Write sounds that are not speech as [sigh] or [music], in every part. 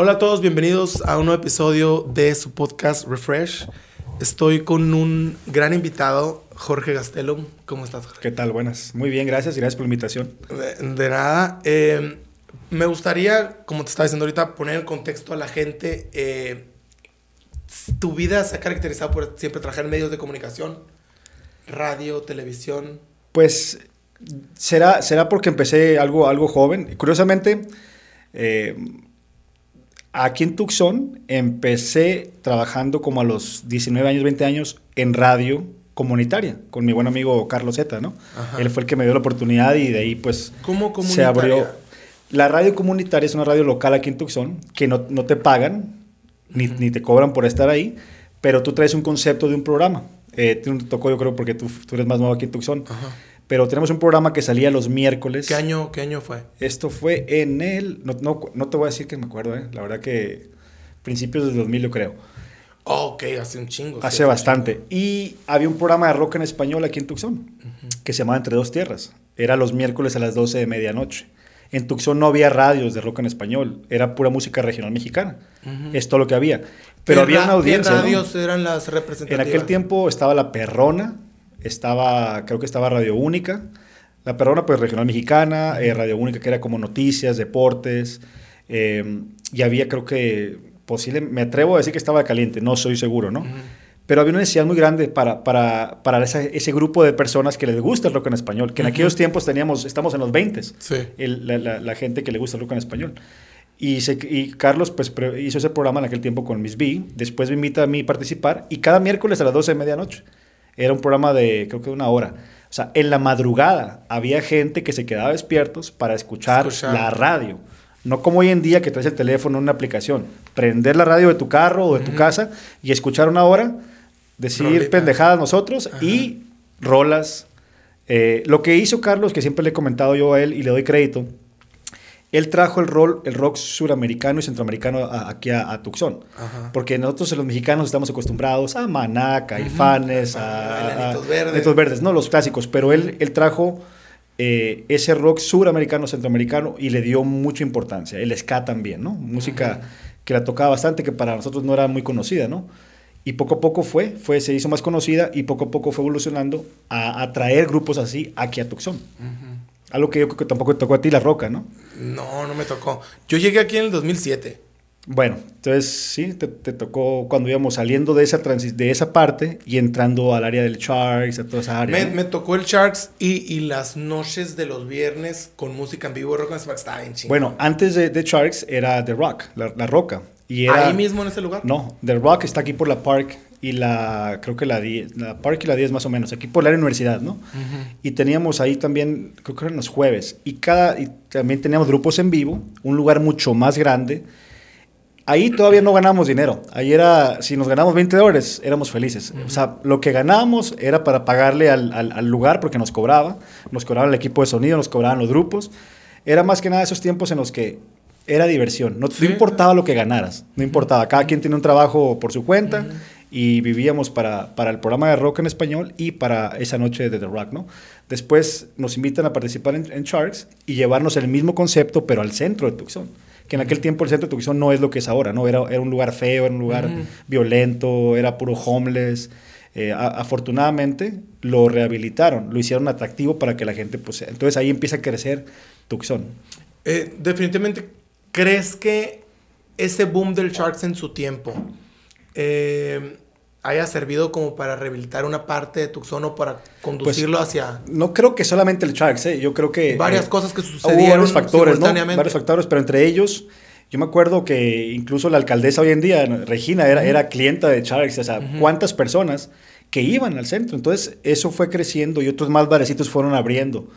Hola a todos, bienvenidos a un nuevo episodio de su podcast Refresh. Estoy con un gran invitado, Jorge Gastelum. ¿Cómo estás, Jorge? ¿Qué tal? Buenas. Muy bien, gracias y gracias por la invitación. De, de nada. Eh, me gustaría, como te estaba diciendo ahorita, poner en contexto a la gente. eh, tu vida se ha caracterizado por siempre trabajar en medios de comunicación, radio, televisión. Pues será, será porque empecé algo, algo joven. Curiosamente, eh, aquí en Tucson empecé trabajando como a los 19 años, 20 años en radio comunitaria con mi buen amigo Carlos Zeta, ¿no? Ajá. Él fue el que me dio la oportunidad y de ahí pues ¿Cómo se abrió. La radio comunitaria es una radio local aquí en Tucson que no, no te pagan ni, ni te cobran por estar ahí, pero tú traes un concepto de un programa. Eh, te tocó, yo creo, porque tú, tú eres más nuevo aquí en Tucson. Ajá. Pero tenemos un programa que salía los miércoles. ¿Qué año, ¿Qué año fue? Esto fue en el. No, no, no te voy a decir que me acuerdo, ¿eh? La verdad que. Principios del 2000, yo creo. Oh, ok, hace un chingo. Hace bastante. chingo. Y había un programa de rock en español aquí en Tucson que se llamaba Entre Dos Tierras. Era los miércoles a las 12 de medianoche. En Tucson no había radios de rock en español, era pura música regional mexicana. Ujú. Es todo lo que había. Pero ¿Qué había una audiencia. ¿Qué ¿no? radios eran las En representativas? aquel tiempo estaba La Perrona, estaba, creo que estaba Radio Única. La Perrona, pues regional mexicana, eh, Radio Única, que era como noticias, deportes. eh, y había, creo que, posible, me atrevo a decir que estaba caliente, no soy seguro, ¿no? Ujú. Pero había una necesidad muy grande para, para, para esa- ese grupo de personas que les gusta el rock en español, que en Ujú. aquellos tiempos teníamos, estamos en los 20 Sí. la, la- la gente que le gusta el rock en español. Y, se- y Carlos pues, hizo ese programa en aquel tiempo con Miss B. Después me invita a mí a participar. Y cada miércoles a las 12 de medianoche. Era un programa de creo que una hora. O sea, en la madrugada había gente que se quedaba despiertos para escuchar, Escuchar. la radio. No como hoy en día que traes el teléfono en una aplicación. Prender la radio de tu carro o de tu casa y escuchar una hora, decir Rolita. pendejadas nosotros Ajá. y rolas. Eh, lo que hizo Carlos, que siempre le he comentado yo a él y le doy crédito, él trajo el, rol, el rock suramericano y centroamericano a- aquí a, a Tucson. Ajá. Porque nosotros los mexicanos estamos acostumbrados a Maná, Caifanes, Ujú. a, A a- Verdes. Verdes, no, los clásicos. Pero él, él trajo eh, ese rock suramericano, centroamericano y le dio mucha importancia. El ska también, ¿no? Música que la tocaba bastante, que para nosotros no era muy conocida, ¿no? Y poco a poco fue, fue, se hizo más conocida y poco a poco fue evolucionando a, a traer grupos así aquí a Tucson. Algo que yo creo que tampoco tocó a ti, La Roca, ¿no? No, no me tocó. Yo llegué aquí en el 2007. Bueno, entonces sí, te, te tocó cuando íbamos saliendo de esa, transi- de esa parte y entrando al área del Sharks, a toda esa área. Me, tocó el Sharks y, y las noches de los viernes con música en vivo. Rock and estaba bien chingón. Bueno, antes de, de Sharks era The Rock, La, la Roca. Y era, ¿Ahí mismo en ese lugar? No, The Rock está aquí por la Park y la, creo que la 10, la Park y la 10 más o menos, aquí por la universidad, ¿no? Ujú. Y teníamos ahí también, creo que eran los jueves, y, cada, y también teníamos grupos en vivo, un lugar mucho más grande. Ahí todavía no ganamos dinero. Ahí era, si nos ganamos 20 dólares, éramos felices. O sea, lo que ganábamos era para pagarle al, al- al lugar porque nos cobraba. Nos cobraban el equipo de sonido, nos cobraban los grupos. Era más que nada esos tiempos en los que era diversión. No, no Sí. importaba lo que ganaras, no importaba. Cada quien tiene un trabajo por su cuenta Ujú. Y vivíamos para, para el programa de rock en español y para esa noche de The Rock, ¿no? Después nos invitan a participar en, en Sharks y llevarnos el mismo concepto, pero al centro de Tucson. Que en aquel tiempo el centro de Tucson no es lo que es ahora, ¿no? Era, era un lugar feo, era un lugar Ujú. violento, era puro homeless. Eh, a- afortunadamente lo rehabilitaron, lo hicieron atractivo para que la gente, pues, entonces ahí empieza a crecer Tucson. Eh, definitivamente, ¿crees que ese boom del Sharks en su tiempo eh, haya servido como para rehabilitar una parte de Tucson o para conducirlo hacia No creo que solamente el Sharks, ¿eh? yo creo que... varias eh, cosas que Hubo sucedieron varios factores, ¿no? Varios factores, pero entre ellos, yo me acuerdo que incluso la alcaldesa hoy en día, Regina, era, era clienta de Sharks, o sea, Ujú. cuántas personas que iban al centro. Entonces, eso fue creciendo y otros más barecitos fueron abriendo.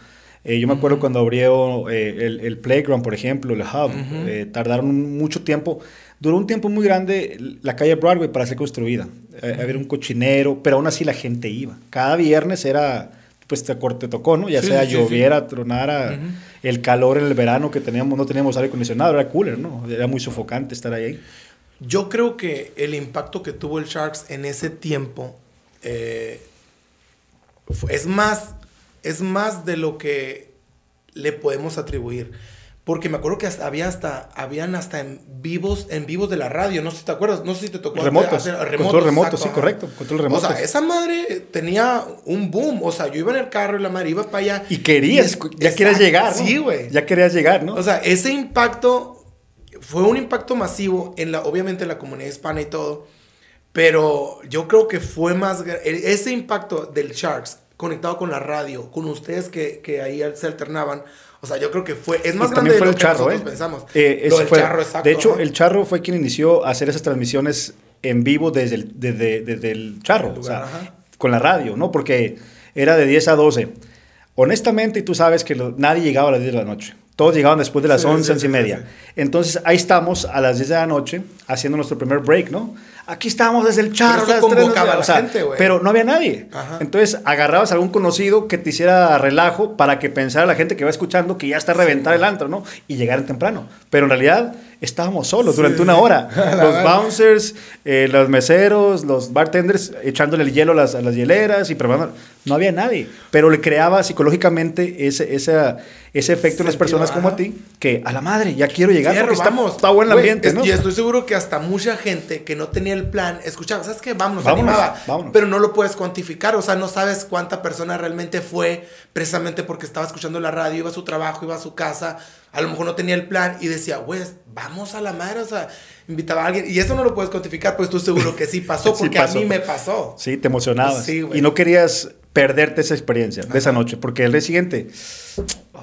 Eh, yo me acuerdo Ujú. cuando abrió eh, el, el Playground, por ejemplo, el Hub, Ujú. eh, tardaron mucho tiempo. Duró un tiempo muy grande la calle Broadway para ser construida. Eh, había un cochinero, pero aún así la gente iba. Cada viernes era, pues te, te tocó, ¿no? Ya Sí, sea sí, sí. lloviera, tronara, el calor en el verano que teníamos, no teníamos aire acondicionado, era cooler, ¿no? Era muy sofocante estar ahí. Yo creo que el impacto que tuvo el Sharks en ese tiempo eh, es más es más de lo que le podemos atribuir. Porque me acuerdo que hasta, había hasta, habían hasta en vivos, en vivos de la radio, no sé si te acuerdas, no sé si te tocó Remotos, hacer control remoto, sí, correcto, control remoto. O sea, esa madre tenía un boom, o sea, yo iba en el carro y la madre iba para allá. Y querías, es- ya querías llegar. Sí, güey. Ya querías llegar, ¿no? O sea, ese impacto fue un impacto masivo en la, obviamente en la comunidad hispana y todo, pero yo creo que fue más, e- ese impacto del Sharks conectado con la radio, con ustedes que, que ahí se alternaban, o sea, yo creo que fue, es más Y grande también de fue lo el que charro, nosotros ¿eh? pensamos. Eh, Lo del fue- charro, exacto. De hecho, ajá. el charro fue quien inició a hacer esas transmisiones en vivo desde el, desde, desde el charro, El lugar, o sea, con la radio, ¿no? Porque era de 10 a 12. Honestamente, y tú sabes que lo- nadie llegaba a las 10 de la noche. Todos llegaban después de las Sí, 11, sí, 11 y media. sí, Entonces, ahí estamos a las 10 de la noche haciendo nuestro primer break, ¿no? Aquí estamos desde el charro. convocaba a la o sea, gente. Pero no había nadie. Ajá. Entonces, agarrabas a algún conocido que te hiciera relajo para que pensara la gente que va escuchando que ya está a reventar el antro, ¿no? Y llegaran temprano. Pero en realidad estábamos solos durante Sí. una hora. [laughs] Los bouncers, eh, los meseros, los bartenders echándole el hielo a las, a las hieleras y preparando. No había nadie. Pero le creaba psicológicamente ese, esa- ese efecto en las personas como a ti que a la madre, ya quiero llegar Fierro, porque está, vamos. está buen el Güey, ambiente, es- ¿no? Y estoy seguro que hasta mucha gente que no tenía el plan escuchaba, ¿sabes qué? Vámonos, Vámonos, animaba. vámonos. Pero no lo puedes cuantificar, o sea, no sabes cuánta persona realmente fue precisamente porque estaba escuchando la radio, iba a su trabajo, iba a su casa, a lo mejor no tenía el plan y decía, güey, vamos a la madre, o sea, invitaba a alguien. Y eso no lo puedes cuantificar, pues estoy seguro que sí pasó, [laughs] Sí porque pasó. a mí me pasó. Sí, te emocionabas. Sí, y no querías perderte esa experiencia de esa noche, porque el día siguiente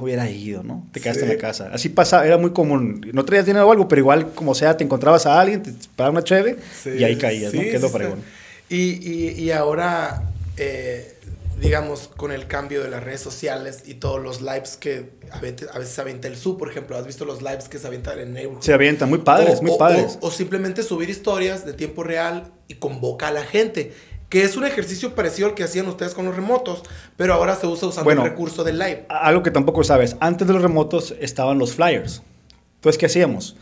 hubiera ido, ¿no? Te quedaste Sí. en la casa. Así pasaba, era muy común. No traías dinero o algo, pero igual, como sea, te encontrabas a alguien, te una cheve y ahí caías, ¿no? Sí, Que es lo fregón. Y, y, y ahora, eh, digamos, con el cambio de las redes sociales y todos los lives que a veces, a veces se avienta el sub, por ejemplo, ¿has visto los lives que se avientan en Neighborhood? Se avientan, muy padres, O- muy o- padres. O, o simplemente subir historias de tiempo real y convoca a la gente. Que es un ejercicio parecido al que hacían ustedes con los remotos, pero ahora se usa usando Bueno. el recurso del live. Algo que tampoco sabes, antes de los remotos estaban los flyers. Entonces, ¿qué hacíamos?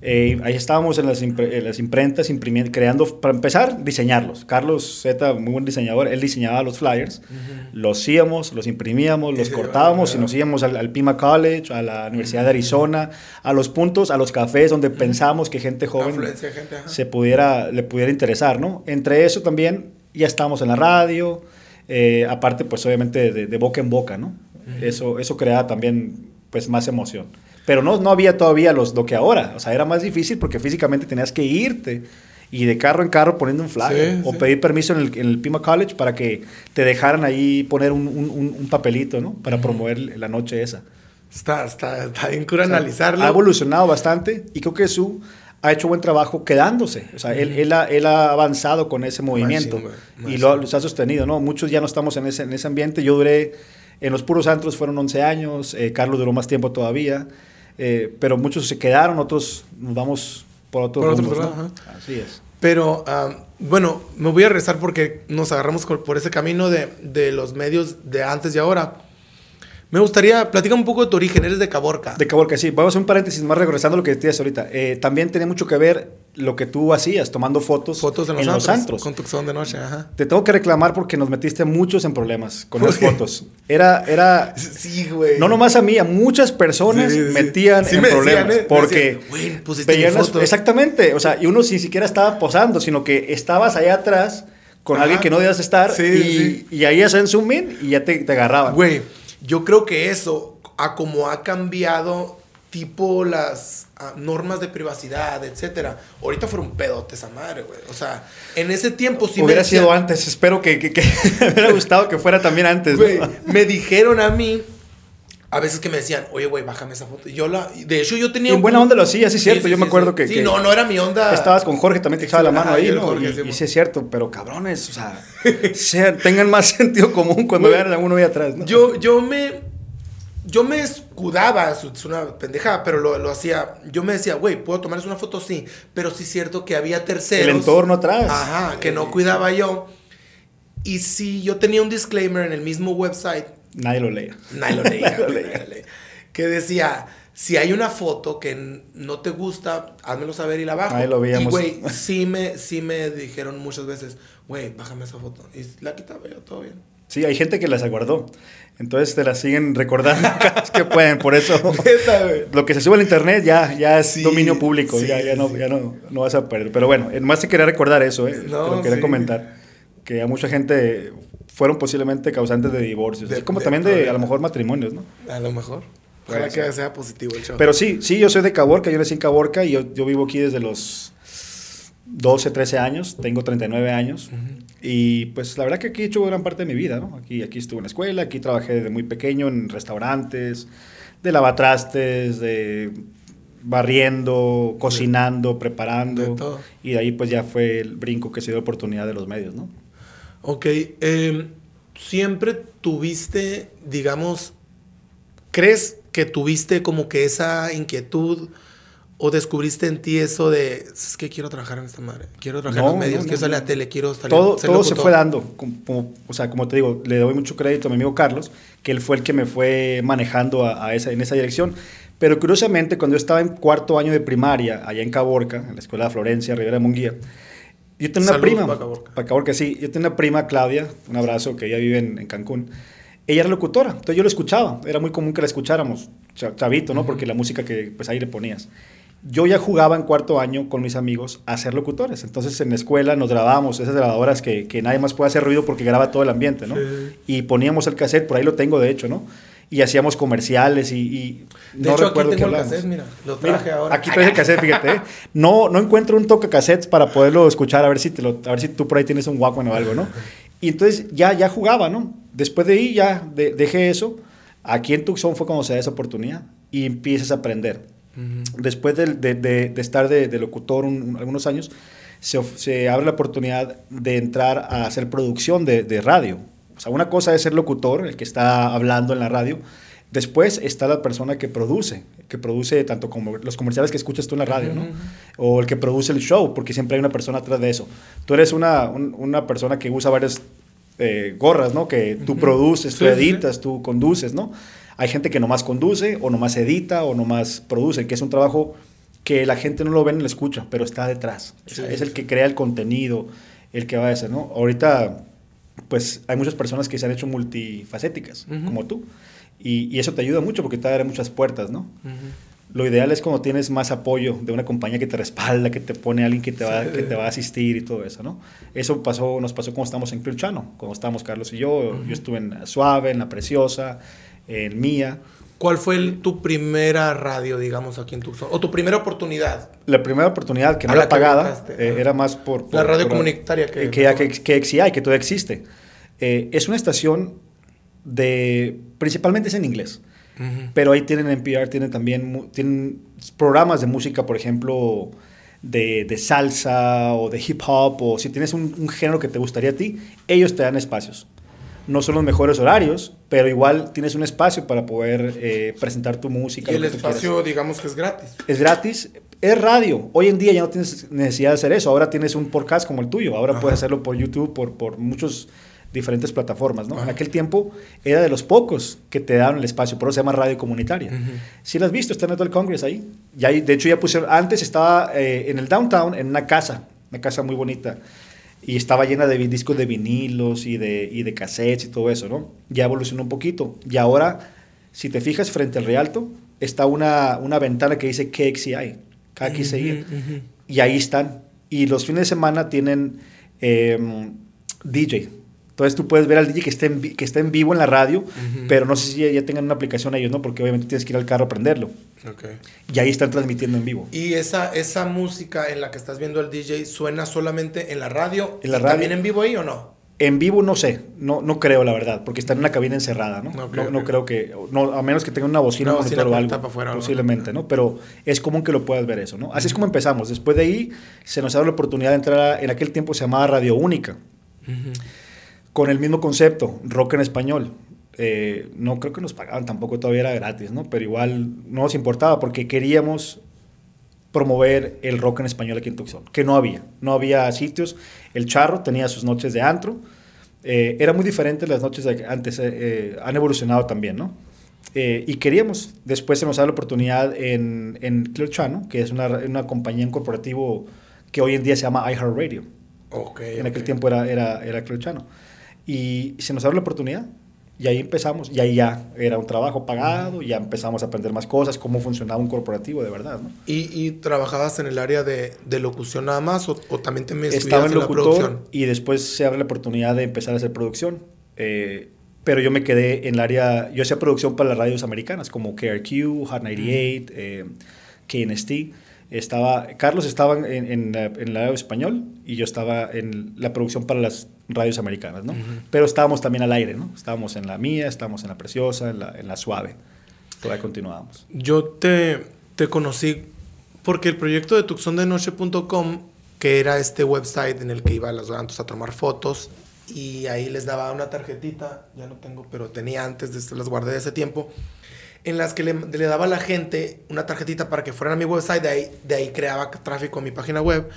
Eh, ahí estábamos en las, impre- en las imprentas imprimiendo, creando, para empezar, diseñarlos. Carlos Z, muy buen diseñador, él diseñaba los flyers, los hacíamos, los imprimíamos, los Sí, cortábamos y nos íbamos al, al Pima College, a la Universidad de Arizona, a los puntos, a los cafés donde pensamos que gente joven gente, se pudiera, le pudiera interesar, ¿no? Entre eso también ya estábamos en la radio, eh, aparte pues obviamente de, de boca en boca, ¿no? Eso, eso creaba también pues más emoción. Pero no, no había todavía los, lo que ahora, o sea, era más difícil porque físicamente tenías que irte y de carro en carro poniendo un flyer Sí, o sí. pedir permiso en el, en el Pima College para que te dejaran ahí poner un, un- un- un papelito, ¿no? Para promover la noche esa. Está, está, está bien cura O sea, analizarlo. Ha evolucionado bastante y creo que su ha hecho buen trabajo quedándose. O sea, él, él, ha, él ha avanzado con ese movimiento güey, y lo, los ha sostenido, ¿no? Muchos ya no estamos en ese, en ese ambiente. Yo duré, en los puros antros fueron 11 años, eh, Carlos duró más tiempo todavía, eh, pero muchos se quedaron, otros nos vamos por otros Por otro rumbos, lado, ¿no? Así es. Pero, ah, bueno, me voy a rezar porque nos agarramos por por ese camino de, de los medios de antes y ahora. Me gustaría, platica un poco de tu origen, eres de Caborca. De Caborca, sí. Vamos a un paréntesis más regresando a lo que decías ahorita. Eh, también tenía mucho que ver lo que tú hacías, tomando fotos, Fotos en los, en antros, los antros. Con tu de noche, ajá. Te tengo que reclamar porque nos metiste muchos en problemas con ¿Por las fotos. Era, era, [laughs] Sí, güey. no nomás a mí, a muchas personas Sí, sí, sí. metían en me decían, problemas. ¿eh? Porque decían, "Güey, pusiste veían mi las- foto". Exactamente. O sea, y uno ni siquiera estaba posando, sino que estabas allá atrás con Ajá. alguien que no debías estar Sí, y, sí. y ahí hacían zoom in y ya te, te agarraban. Güey, yo creo que eso, a como ha cambiado tipo las ah, normas de privacidad, etcétera. Ahorita fue un pedote esa madre, güey. O sea, en ese tiempo sí Hubiera me decían- sido antes. Espero que, que, que [laughs] me hubiera gustado que fuera también antes. ¿no? Güey, me dijeron a mí, a veces que me decían, oye, güey, bájame esa foto. Y yo la, de hecho, yo tenía. En un- buena onda lo hacía, sí, cierto. Yo me acuerdo que- Sí, que- no, no era mi onda. Estabas con Jorge, también te echaba la mano ahí, ¿no? Jorge, y, sí, y mo. sí es cierto, pero cabrones, o sea, [laughs] tengan más [laughs] sentido común cuando vean a uno ahí atrás, ¿no? Yo, yo me. Yo me escudaba, es es una pendejada, pero lo, lo hacía. Yo me decía, güey, ¿puedo tomarles una foto? Sí. Pero sí es cierto que había terceros. El entorno atrás. Ajá, que no cuidaba yo. Y si yo tenía un disclaimer en el mismo website, Nadie lo leía. nadie lo leía, [laughs] Nadie lo güey, leía. nadie lo leía. Que decía, si hay una foto que no te gusta, házmelo saber y la bajo. Ahí lo veíamos. Y, güey, sí me, sí me dijeron muchas veces, güey, bájame esa foto. Y la quitaba yo, todo bien. Sí, hay gente que las aguardó. Entonces te las siguen recordando [laughs] cada vez que pueden. Por eso [laughs] lo que se sube al internet ya, ya es dominio público. ya, ya, no, ya no, no, vas a perder. Pero bueno, más te quería recordar eso. ¿eh? No, te lo quería comentar. Que a mucha gente fueron posiblemente causantes de divorcios. como también de a lo mejor matrimonios, ¿no? A lo mejor. Ojalá que sea positivo el show. Pero sí, sí, yo soy de Caborca, yo nací en Caborca y yo, yo vivo aquí desde los 12, 13 años, tengo 39 años. Y pues la verdad que aquí he hecho gran parte de mi vida, ¿no? Aquí, aquí estuve en la escuela, aquí trabajé desde muy pequeño en restaurantes, de lavatrastes, de barriendo, cocinando, preparando. Y de ahí pues ya fue el brinco que se dio la oportunidad de los medios, ¿no? Ok. Em, ¿Siempre tuviste, digamos, crees que tuviste como que esa inquietud ¿O descubriste en ti eso de, es que quiero trabajar en esta madre, quiero trabajar en los medios, quiero salir a la tele, quiero salir Todo, todo se fue dando, como, o sea, como te digo, le doy mucho crédito a mi amigo Carlos, que él fue el que me fue manejando a, esa, en esa dirección. Pero curiosamente, cuando yo estaba en cuarto año de primaria, allá en Caborca, en la escuela de Florencia, Rivera de Munguía, yo tenía una prima, para Caborca. para Caborca, sí, yo tenía una prima, Claudia, un abrazo, que ella vive en, en Cancún. Ella era locutora, entonces yo lo escuchaba, era muy común que la escucháramos, chavito, ¿no? Porque la música que pues ahí le ponías yo ya jugaba en cuarto año con mis amigos a ser locutores. Entonces en la escuela nos grabábamos esas grabadoras que, que nadie más puede hacer ruido porque graba todo el ambiente, ¿no? Y poníamos el cassette, por ahí lo tengo de hecho, ¿no? Y hacíamos comerciales y... y de no hecho, recuerdo aquí tengo el cassette, mira, lo traje ahora. Aquí traje el cassette, fíjate. ¿eh? [laughs] No, no encuentro un toque cassette para poderlo escuchar, a ver si, te lo, a ver si tú por ahí tienes un Walkman o algo, ¿no? Y entonces ya, ya jugaba, ¿no? Después de ahí ya dejé eso. Aquí en Tucson fue cuando se da esa oportunidad y empiezas a aprender Después de, de, estar de, locutor algunos años, se, se, abre la oportunidad de entrar a hacer producción de, radio. O sea, una cosa es ser locutor, el que está hablando en la radio. Después está la persona que produce, que produce tanto como los comerciales que escuchas tú en la radio, ¿no? O el que produce el show, porque siempre hay una persona atrás de eso. Tú eres una, una persona que usa varias eh, gorras, ¿no? Que tú produces, tú editas, tú conduces, ¿no? Hay gente que nomás conduce o nomás edita o nomás produce, que es un trabajo que la gente no lo ve ni lo escucha, pero está detrás. es el que crea el contenido, el que va a hacer, ¿no? Ahorita, pues hay muchas personas que se han hecho multifacéticas, como tú, y, eso te ayuda mucho porque te abre muchas puertas, ¿no? Lo ideal es cuando tienes más apoyo de una compañía que te respalda, que te pone alguien que te va, que te va a asistir y todo eso, ¿no? Eso pasó, nos pasó cuando estábamos en Cluchano, cuando estábamos Carlos y yo. Yo estuve en Suave, en La Preciosa, en Mía. ¿Cuál fue tu primera radio, digamos, aquí en Tucson? ¿O tu primera oportunidad? La primera oportunidad, que no era pagada, eh, era más por, La radio comunitaria que... Que, que, que, que, que todavía existe. Eh, es una estación de... Principalmente es en inglés. Pero ahí tienen NPR, tienen también tienen programas de música, por ejemplo, de, de salsa o de hip hop, o si tienes un, un género que te gustaría a ti, ellos te dan espacios no son los mejores horarios, pero igual tienes un espacio para poder eh, presentar tu música. Y el espacio, digamos que es gratis. Es gratis. Es radio. Hoy en día ya no tienes necesidad de hacer eso. Ahora tienes un podcast como el tuyo. Ahora puedes hacerlo por YouTube, por, por muchos diferentes plataformas, ¿no? En aquel tiempo era de los pocos que te daban el espacio, por eso se llama radio comunitaria. Si lo has visto, está en el Congress ahí. Ya, de hecho, ya pusieron, antes estaba eh, en el downtown, en una casa, una casa muy bonita y estaba llena de discos de vinilos y de, y de cassettes y todo eso, ¿no? Ya evolucionó un poquito. Y ahora, si te fijas frente al Rialto, está una, una ventana que dice KXCI, KXCI, y ahí están. Y los fines de semana tienen em, DJ, entonces tú puedes ver al DJ que esté en, que esté en vivo en la radio, pero no sé si ya, tengan una aplicación ellos, ¿no? Porque obviamente tienes que ir al carro a prenderlo. Okay. Y ahí están transmitiendo en vivo. ¿Y esa, esa música en la que estás viendo al DJ suena solamente en la radio? ¿En la radio? ¿También en vivo ahí o no? En vivo no sé, no, no creo la verdad, porque está en una cabina encerrada, ¿no? no, no, creo que, no, a menos que tenga una bocina, o algo, posiblemente, ¿no? Pero es común que lo puedas ver eso, ¿no? Así es como empezamos. Después de ahí se nos da la oportunidad de entrar, en aquel tiempo se llamaba Radio Única con el mismo concepto, rock en español. Eh, no creo que nos pagaban, tampoco todavía era gratis, ¿no? Pero igual no nos importaba porque queríamos promover el rock en español aquí en Tucson, que no había, no había sitios. El Charro tenía sus noches de antro, eh, era muy diferente las noches de antes, eh, han evolucionado también, ¿no? y queríamos, después se nos da la oportunidad en, en Clear Channel, que es una, una compañía en corporativo que hoy en día se llama iHeartRadio. Okay, en aquel tiempo era, era, era Clear Channel Y se nos abrió la oportunidad. Y ahí empezamos, y ahí ya era un trabajo pagado, ya empezamos a aprender más cosas, cómo funcionaba un corporativo de verdad, ¿no? ¿Y, y trabajabas en el área de, de locución nada más o, o también te me Estaba en en la locutor producción? y después se abre la oportunidad de empezar a hacer producción. Eh, pero yo me quedé en el área, yo hacía producción para las radios americanas como KRQ, Hot 98, eh, KNST. Estaba, Carlos estaba en, en, la- en el radio español y yo estaba en la producción para las radios americanas, ¿no? Pero estábamos también al aire, ¿no? Estábamos en la mía, estábamos en la preciosa, en la, en la suave. Todavía continuábamos. Yo te, te conocí porque el proyecto de tuxondenoche.com, que era este website en el que iba a los gatos a tomar fotos y ahí les daba una tarjetita, ya no tengo, pero tenía antes, de, las guardé de ese tiempo, en las que le, le daba a la gente una tarjetita para que fueran a mi website, de ahí, de ahí creaba tráfico a mi página web.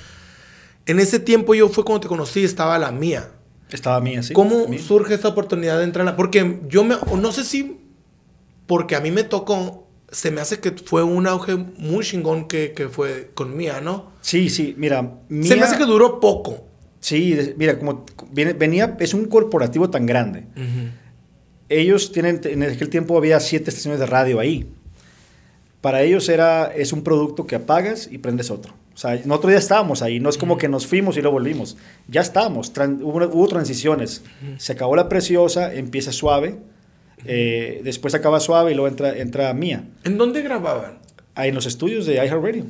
En ese tiempo yo fue cuando te conocí, estaba la mía. Estaba mía, sí. ¿Cómo Mía. surge esa oportunidad de entrar? la- Porque yo me, no sé si, porque a mí me tocó, se me hace que fue un auge muy chingón que, que fue con Mía, ¿no? Sí, sí, mira. Se Mía- me hace que duró poco. Sí, mira, como viene- venía, es un corporativo tan grande. Ellos tienen, en aquel tiempo había siete estaciones de radio ahí. Para ellos era, es un producto que apagas y prendes otro. O sea, nosotros ya estábamos ahí, no es como que nos fuimos y luego volvimos. Ya estábamos, tran- hubo, hubo transiciones. Se acabó la preciosa, empieza suave, eh, después acaba suave y luego entra, entra mía. ¿En dónde grababan? Ahí en los estudios de iHeartRadio.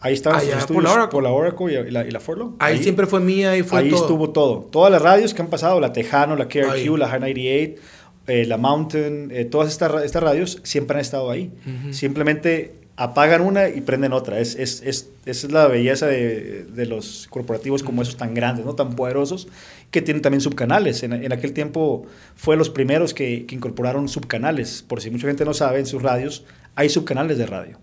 Ahí estaban Allá, los por estudios la Oracle. por la Oracle y la, y la Forlo. Ahí, siempre fue Mía y fue ahí todo. estuvo todo. Todas las radios que han pasado, la Tejano, la KRQ, Ahí. la High 98, eh, la Mountain, eh, todas estas, estas radios siempre han estado ahí. Simplemente apagan una y prenden otra. Es, es, es, esa es la belleza de, de los corporativos como esos tan grandes, ¿no? tan poderosos, que tienen también subcanales. En, en aquel tiempo fue los primeros que, que incorporaron subcanales. Por si mucha gente no sabe, en sus radios hay subcanales de radio.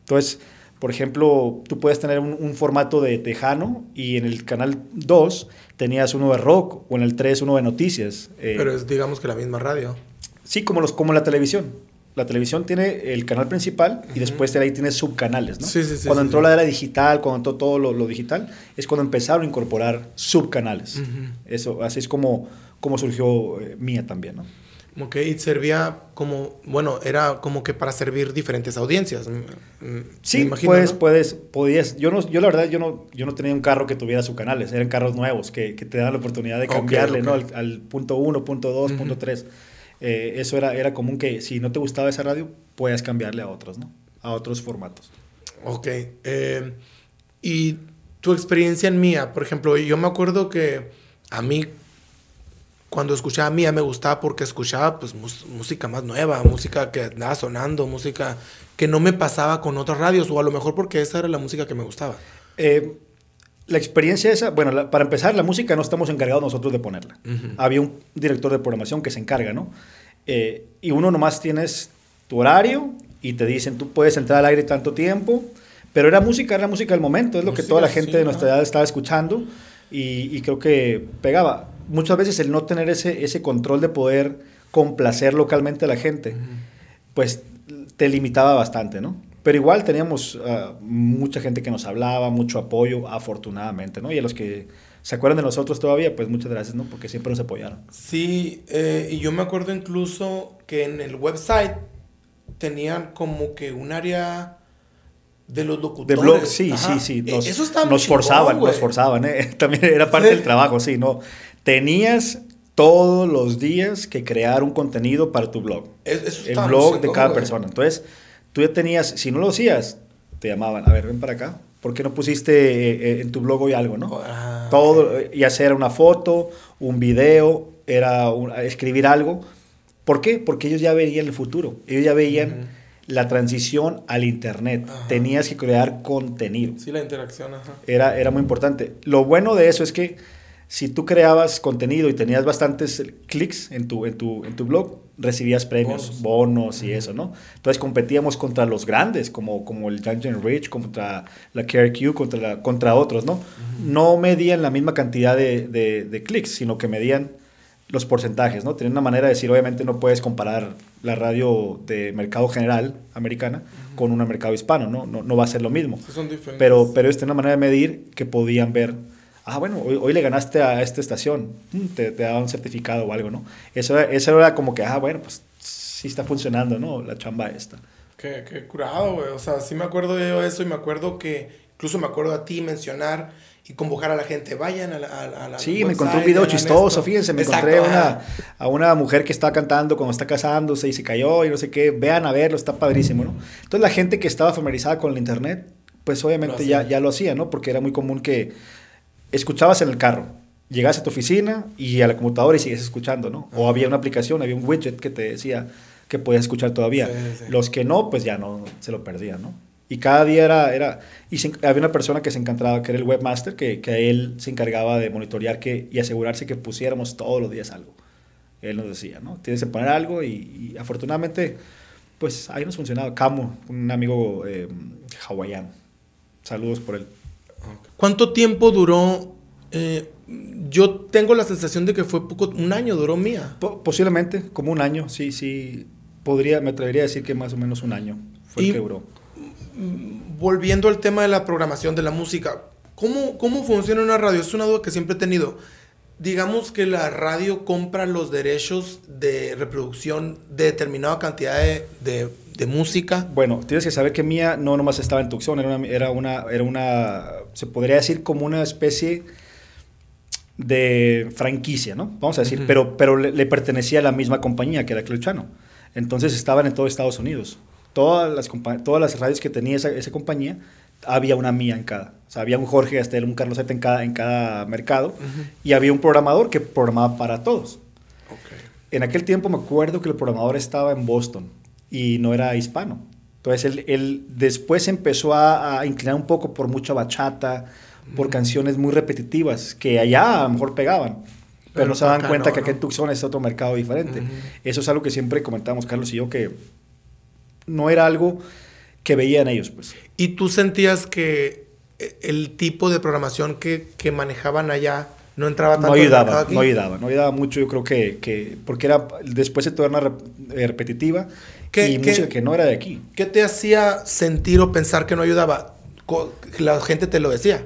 Entonces, por ejemplo, tú puedes tener un, un formato de tejano y en el canal 2 tenías uno de rock o en el 3 uno de noticias. Eh, Pero es digamos que la misma radio. sí, como, los, como la televisión. La televisión tiene el canal principal y después de ahí tienes subcanales, ¿no? Sí, sí, sí, Cuando sí, entró sí. la era digital, cuando entró todo lo, lo digital, es cuando empezaron a incorporar subcanales. Eso, así es como, como surgió eh, Mía también, ¿no? Ok, y servía como, bueno, era como que para servir diferentes audiencias. Sí, me imagino, puedes, ¿no? puedes, podías. Yo no, yo la verdad, yo no, yo no tenía un carro que tuviera subcanales. Eran carros nuevos que, que te dan la oportunidad de cambiarle, ¿no? Al, al punto uno, punto dos, Ujú. punto tres. Eh, eso era, era común que si no te gustaba esa radio, puedas cambiarle a otros, ¿no? A otros formatos. Ok. eh, y tu experiencia en Mía, por ejemplo, yo me acuerdo que a mí, cuando escuchaba Mía, me gustaba porque escuchaba pues, música más nueva, música que andaba sonando, música que no me pasaba con otras radios, o a lo mejor porque esa era la música que me gustaba. Eh, la experiencia esa, bueno, la- para empezar, la música no estamos encargados nosotros de ponerla. Ujú. Había un director de programación que se encarga, ¿no? Eh, y uno nomás tienes tu horario y te dicen, tú puedes entrar al aire tanto tiempo, pero era música, era música del momento, es lo que Música, toda la gente sí, de nuestra edad estaba escuchando y, y creo que pegaba. Muchas veces el no tener ese, ese control de poder complacer localmente a la gente, pues te limitaba bastante, ¿no? Pero igual teníamos ah, mucha gente que nos hablaba, mucho apoyo, afortunadamente, ¿no? Y a los que se acuerdan de nosotros todavía, pues muchas gracias, ¿no? Porque siempre nos apoyaron. Sí, eh, y yo me acuerdo incluso que en el website tenían como que un área de los De locutores. blog, sí, Ajá. sí, sí. Eh, Nos, Eso está nos chingón, forzaban, nos forzaban, ¿eh? [laughs] También era parte Sí. del trabajo, sí, ¿no? Tenías todos los días que crear un contenido para tu blog. Es- eso el blog de cada güey. persona. Entonces, tú ya tenías, si no lo hacías, te llamaban, a ver, ven para acá. ¿Por qué no pusiste eh, eh, en tu blog hoy algo, no? Ah, Todo, eh, ya sea era una foto, un video, era un- escribir algo. ¿Por qué? Porque ellos ya veían el futuro. Ellos ya veían la transición al Internet. Ajá. Tenías que crear contenido. Sí, la interacción, ajá. Era, era muy importante. Lo bueno de eso es que si tú creabas contenido y tenías bastantes clics en tu, en tu, en tu blog, recibías premios, Bonos. bonos, y eso, ¿no? Entonces competíamos contra los grandes, como, como el Dungeon Rich, contra la KRQ, contra, la- contra otros, ¿no? No medían la misma cantidad de, de- de clics, sino que medían los porcentajes, ¿no? Tenían una manera de decir, obviamente no puedes comparar la radio de mercado general americana con una mercado hispano, ¿no? No, no va a ser lo mismo. Son diferentes. Pero, pero esta es una manera de medir que podían ver ah, bueno, hoy, hoy le ganaste a esta estación, mm, te, te daban un certificado o algo, ¿no? Eso, era- eso era como que, ah, bueno, pues sí está funcionando, ¿no? La chamba esta. Qué, qué curado, güey. O sea, sí me acuerdo yo eso y me acuerdo que, incluso me acuerdo a ti mencionar y convocar a la gente, vayan a la... A, la Sí, me encontré un video chistoso, fíjense, me Exacto, encontré una, a una mujer que estaba cantando cuando está casándose y se cayó y no sé qué, vean a verlo, está padrísimo, ¿no? Entonces la gente que estaba familiarizada con el internet, pues obviamente ya, ya lo hacía, ¿no? Porque era muy común que escuchabas en el carro, llegabas a tu oficina y a la computadora y sigues escuchando, ¿no? O había una aplicación, había un widget que te decía que podías escuchar todavía. Sí, sí. Los que no, pues ya no, se lo perdían, ¿no? Y cada día era, era y se- había una persona que se encargaba, que era el webmaster, que, que a él se encargaba de monitorear que, y asegurarse que pusiéramos todos los días algo. Él nos decía, ¿no? Tienes que poner algo y, y afortunadamente, pues ahí nos funcionaba. Camo, un amigo eh, hawaiano. Saludos por él. ¿Cuánto tiempo duró? eh, yo tengo la sensación de que fue poco, un año duró mía. Po- posiblemente, como un año, sí, sí. Podría, me atrevería a decir que más o menos un año fue Y- el que duró. Volviendo al tema de la programación de la música, ¿cómo, ¿cómo funciona una radio? Es una duda que siempre he tenido. Digamos que la radio compra los derechos de reproducción de determinada cantidad de, de- de música. Bueno, tienes que saber que Mía no nomás estaba en Tucson, era una, era una, era una, se podría decir como una especie de franquicia, ¿no? Vamos a decir, pero, pero le, le pertenecía a la misma compañía que era Cleuchano. Entonces estaban en todo Estados Unidos. Todas las, todas las radios que tenía esa, esa compañía, había una Mía en cada. O sea, había un Jorge Gastel, un Carlos en cada, en cada mercado. Y había un programador que programaba para todos. En aquel tiempo me acuerdo que el programador estaba en Boston y no era hispano. Entonces él, él después empezó a, a inclinar un poco por mucha bachata, por Mm. canciones muy repetitivas, que allá a lo mejor pegaban. Pero, Pero no se dan cuenta no, que ¿no? en Tucson es otro mercado diferente. Ujú. Eso es algo que siempre comentábamos Carlos y yo, que no era algo que veían ellos. Pues. ¿Y tú sentías que eh, el tipo de programación que, que manejaban allá no entraba tanto No ayudaba, aquí? no ayudaba, no ayudaba mucho, yo creo que, que porque era, después se torna rep- eh, repetitiva ¿Qué- y qué- música que no era de aquí. ¿Qué te hacía sentir o pensar que no ayudaba? La gente te lo decía.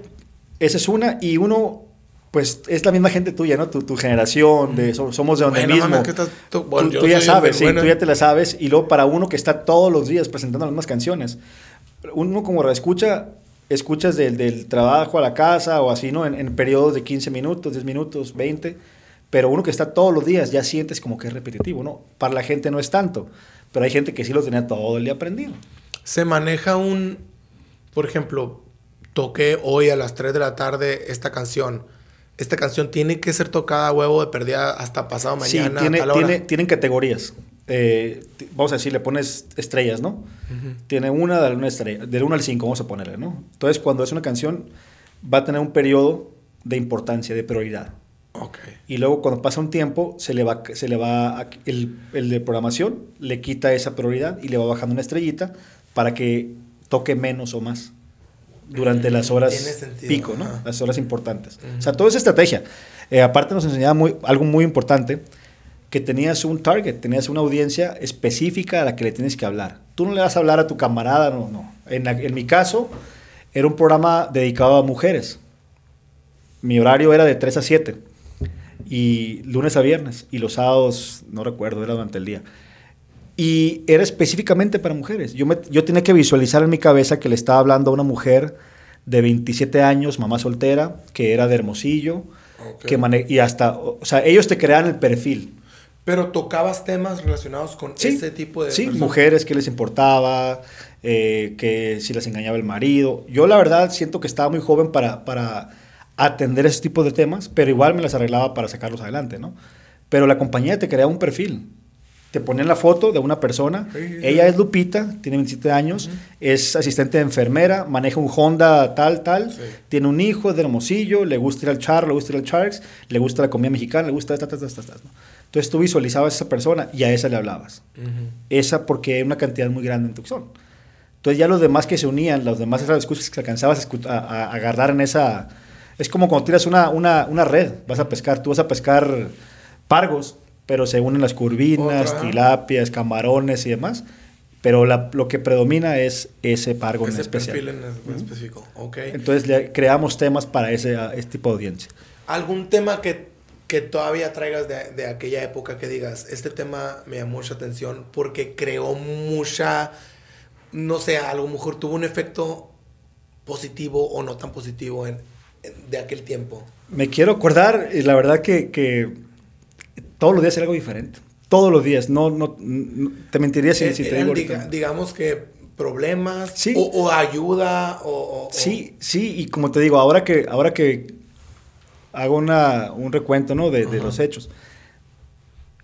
Esa es una, y uno, pues es la misma gente tuya, ¿no? Tu, tu generación, de, somos de donde Bueno, mismo. mames, ¿qué estás- tú- bueno, tú, tú ya sabes, sí, tú ya te la sabes, y luego para uno que está todos los días presentando las mismas canciones, uno como escucha, escuchas del, del trabajo a la casa o así, ¿no? En, en periodos de 15 minutos, 10 minutos, 20, pero uno que está todos los días ya sientes como que es repetitivo, ¿no? Para la gente no es tanto, pero hay gente que sí lo tenía todo el día aprendido. Se maneja un, por ejemplo, toqué hoy a las 3 de la tarde esta canción. Esta canción tiene que ser tocada a huevo de perdida hasta pasado mañana. sí, tiene, a hora. tiene, tienen categorías. Eh, vamos a decir, le pones estrellas, ¿no? Tiene una de una estrella, del 1 al 5 vamos a ponerle, ¿no? Entonces, cuando es una canción, va a tener un periodo de importancia, de prioridad. Ok. Y luego, cuando pasa un tiempo, se le va, se le va a- el, el de programación le quita esa prioridad y le va bajando una estrellita para que toque menos o más durante las horas sentido, pico, ¿no? ajá. Las horas importantes. Ujú. O sea, toda esa estrategia. Eh, aparte nos enseñaba muy, algo muy importante, que tenías un target, tenías una audiencia específica a la que le tienes que hablar. Tú no le vas a hablar a tu camarada, no, no. En, la- en mi caso, era un programa dedicado a mujeres. Mi horario era de 3 a 7 y lunes a viernes y los sábados, no recuerdo, era durante el día. Y era específicamente para mujeres. Yo, me- yo tenía que visualizar en mi cabeza que le estaba hablando a una mujer de 27 años, mamá soltera, que era de Hermosillo, Ok. que mane- y hasta, o sea, ellos te crean el perfil. Pero tocabas temas relacionados con Sí, ese tipo de Sí, personas. mujeres, que les importaba, eh, que si les engañaba el marido. Yo la verdad siento que estaba muy joven para, para atender ese tipo de temas, pero igual me las arreglaba para sacarlos adelante, ¿no? Pero la compañía te creaba un perfil. Te ponían la foto de una persona. Sí, sí, Ella es Lupita, tiene 27 años, es asistente de enfermera, maneja un Honda tal, tal, tiene un hijo, es de Hermosillo, le gusta ir al Char, le gusta ir al Sharks, le gusta la comida mexicana, le gusta esta, esta, esta, esta, ¿no? Entonces tú visualizabas a esa persona y a esa le hablabas. Ujú. Esa porque hay una cantidad muy grande en Tucson. Entonces ya los demás que se unían, los demás escuchas que alcanzabas a, a- a agarrar en esa... Es como cuando tiras una, una, una red, vas a pescar, tú vas a pescar pargos, pero se unen las curvinas, Otra. tilapias, camarones y demás. pero la- lo que predomina es ese pargo en Ese especial. perfil en, en específico. Ok. Entonces le creamos temas para ese, este tipo de audiencia. ¿Algún tema que, que todavía traigas de, de aquella época que digas, este tema me llamó mucha atención porque creó mucha, no sé, a lo mejor tuvo un efecto positivo o no tan positivo en, en- de aquel tiempo? Me quiero acordar, y la verdad que, que todos los días era algo diferente. Todos los días. No, no, no- te mentiría si, Eh, si te eran, digo diga- digamos que problemas Sí. o, o ayuda o, Sí, sí, y como te digo, ahora que, ahora que hago una, un recuento ¿no? de, de los hechos,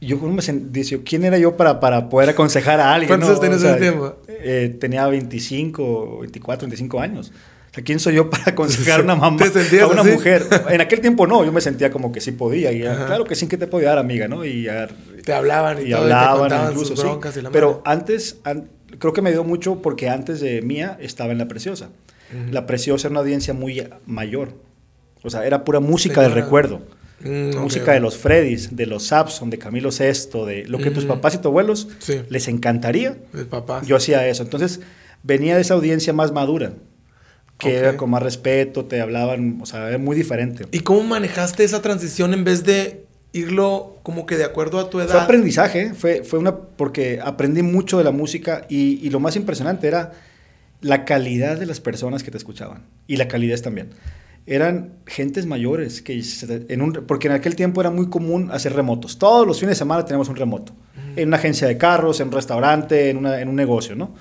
yo como me dice, ¿quién era yo para, para poder aconsejar a alguien? ¿Cuántos no? años tenías en ese tiempo? eh, tenía 25, 24, 25 años. ¿Quién soy yo para [laughs] aconsejar a una mamá, ¿Te a una así? mujer? [laughs] En aquel tiempo no, yo me sentía como que sí podía. Y, Ajá. claro que sí que te podía dar, amiga, ¿no? Y, ya- te hablaban y, y todo, y te hablaban contaban incluso, sí. y la Pero antes, an- creo que me dio mucho porque antes de Mía estaba en La Preciosa. Ujú. La Preciosa era una audiencia muy mayor. O sea, era pura música del recuerdo. Mm, música ok. de los Freddys, de los Sapson, de Camilo Sesto, de lo que tus Ujú. papás y tus abuelos Sí. les encantaría. El papá. Yo hacía eso. Entonces, venía de esa audiencia más madura, que Ok. era con más respeto, te hablaban, o sea, era muy diferente. ¿Y cómo manejaste esa transición en vez de irlo como que de acuerdo a tu edad? Fue aprendizaje, fue, fue una, porque aprendí mucho de la música y, y lo más impresionante era la calidad de las personas que te escuchaban y la calidez también. Eran gentes mayores, que se- en un, porque en aquel tiempo era muy común hacer remotos. Todos los fines de semana teníamos un remoto. En una agencia de carros, en un restaurante, en, una- en un negocio, ¿no?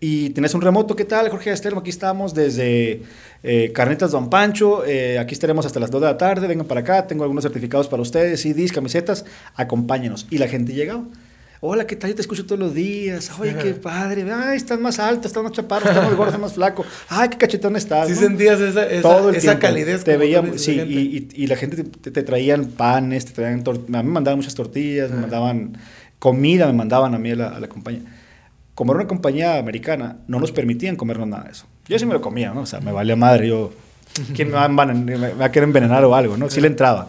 Y tenés un remoto, ¿qué tal, Jorge Estelmo? Aquí estamos desde eh, Carnetas Don Pancho, eh, aquí estaremos hasta las 2 de la tarde, vengan para acá, tengo algunos certificados para ustedes, CDs, camisetas, acompáñenos. Y la gente llegaba. Hola, ¿qué tal? Yo te escucho todos los días. Oye, qué padre. Ay, estás más alto, estás más chaparro, estás más gordo, estás más flaco. Ay, qué cachetón estás. Sí ¿no? sentías esa, esa, Todo el esa tiempo. calidez. Te como tú veía, dices, sí, y, y- y la gente te, te traían panes, te traían a mí me mandaban muchas tortillas, me mandaban comida, me mandaban a mí a la, a la compañía. Como era una compañía americana, no nos permitían comernos nada de eso. Yo sí me lo comía, ¿no? O sea, me valía madre, yo... ¿Quién me va a, me va a querer envenenar o algo, no? Sí le entraba.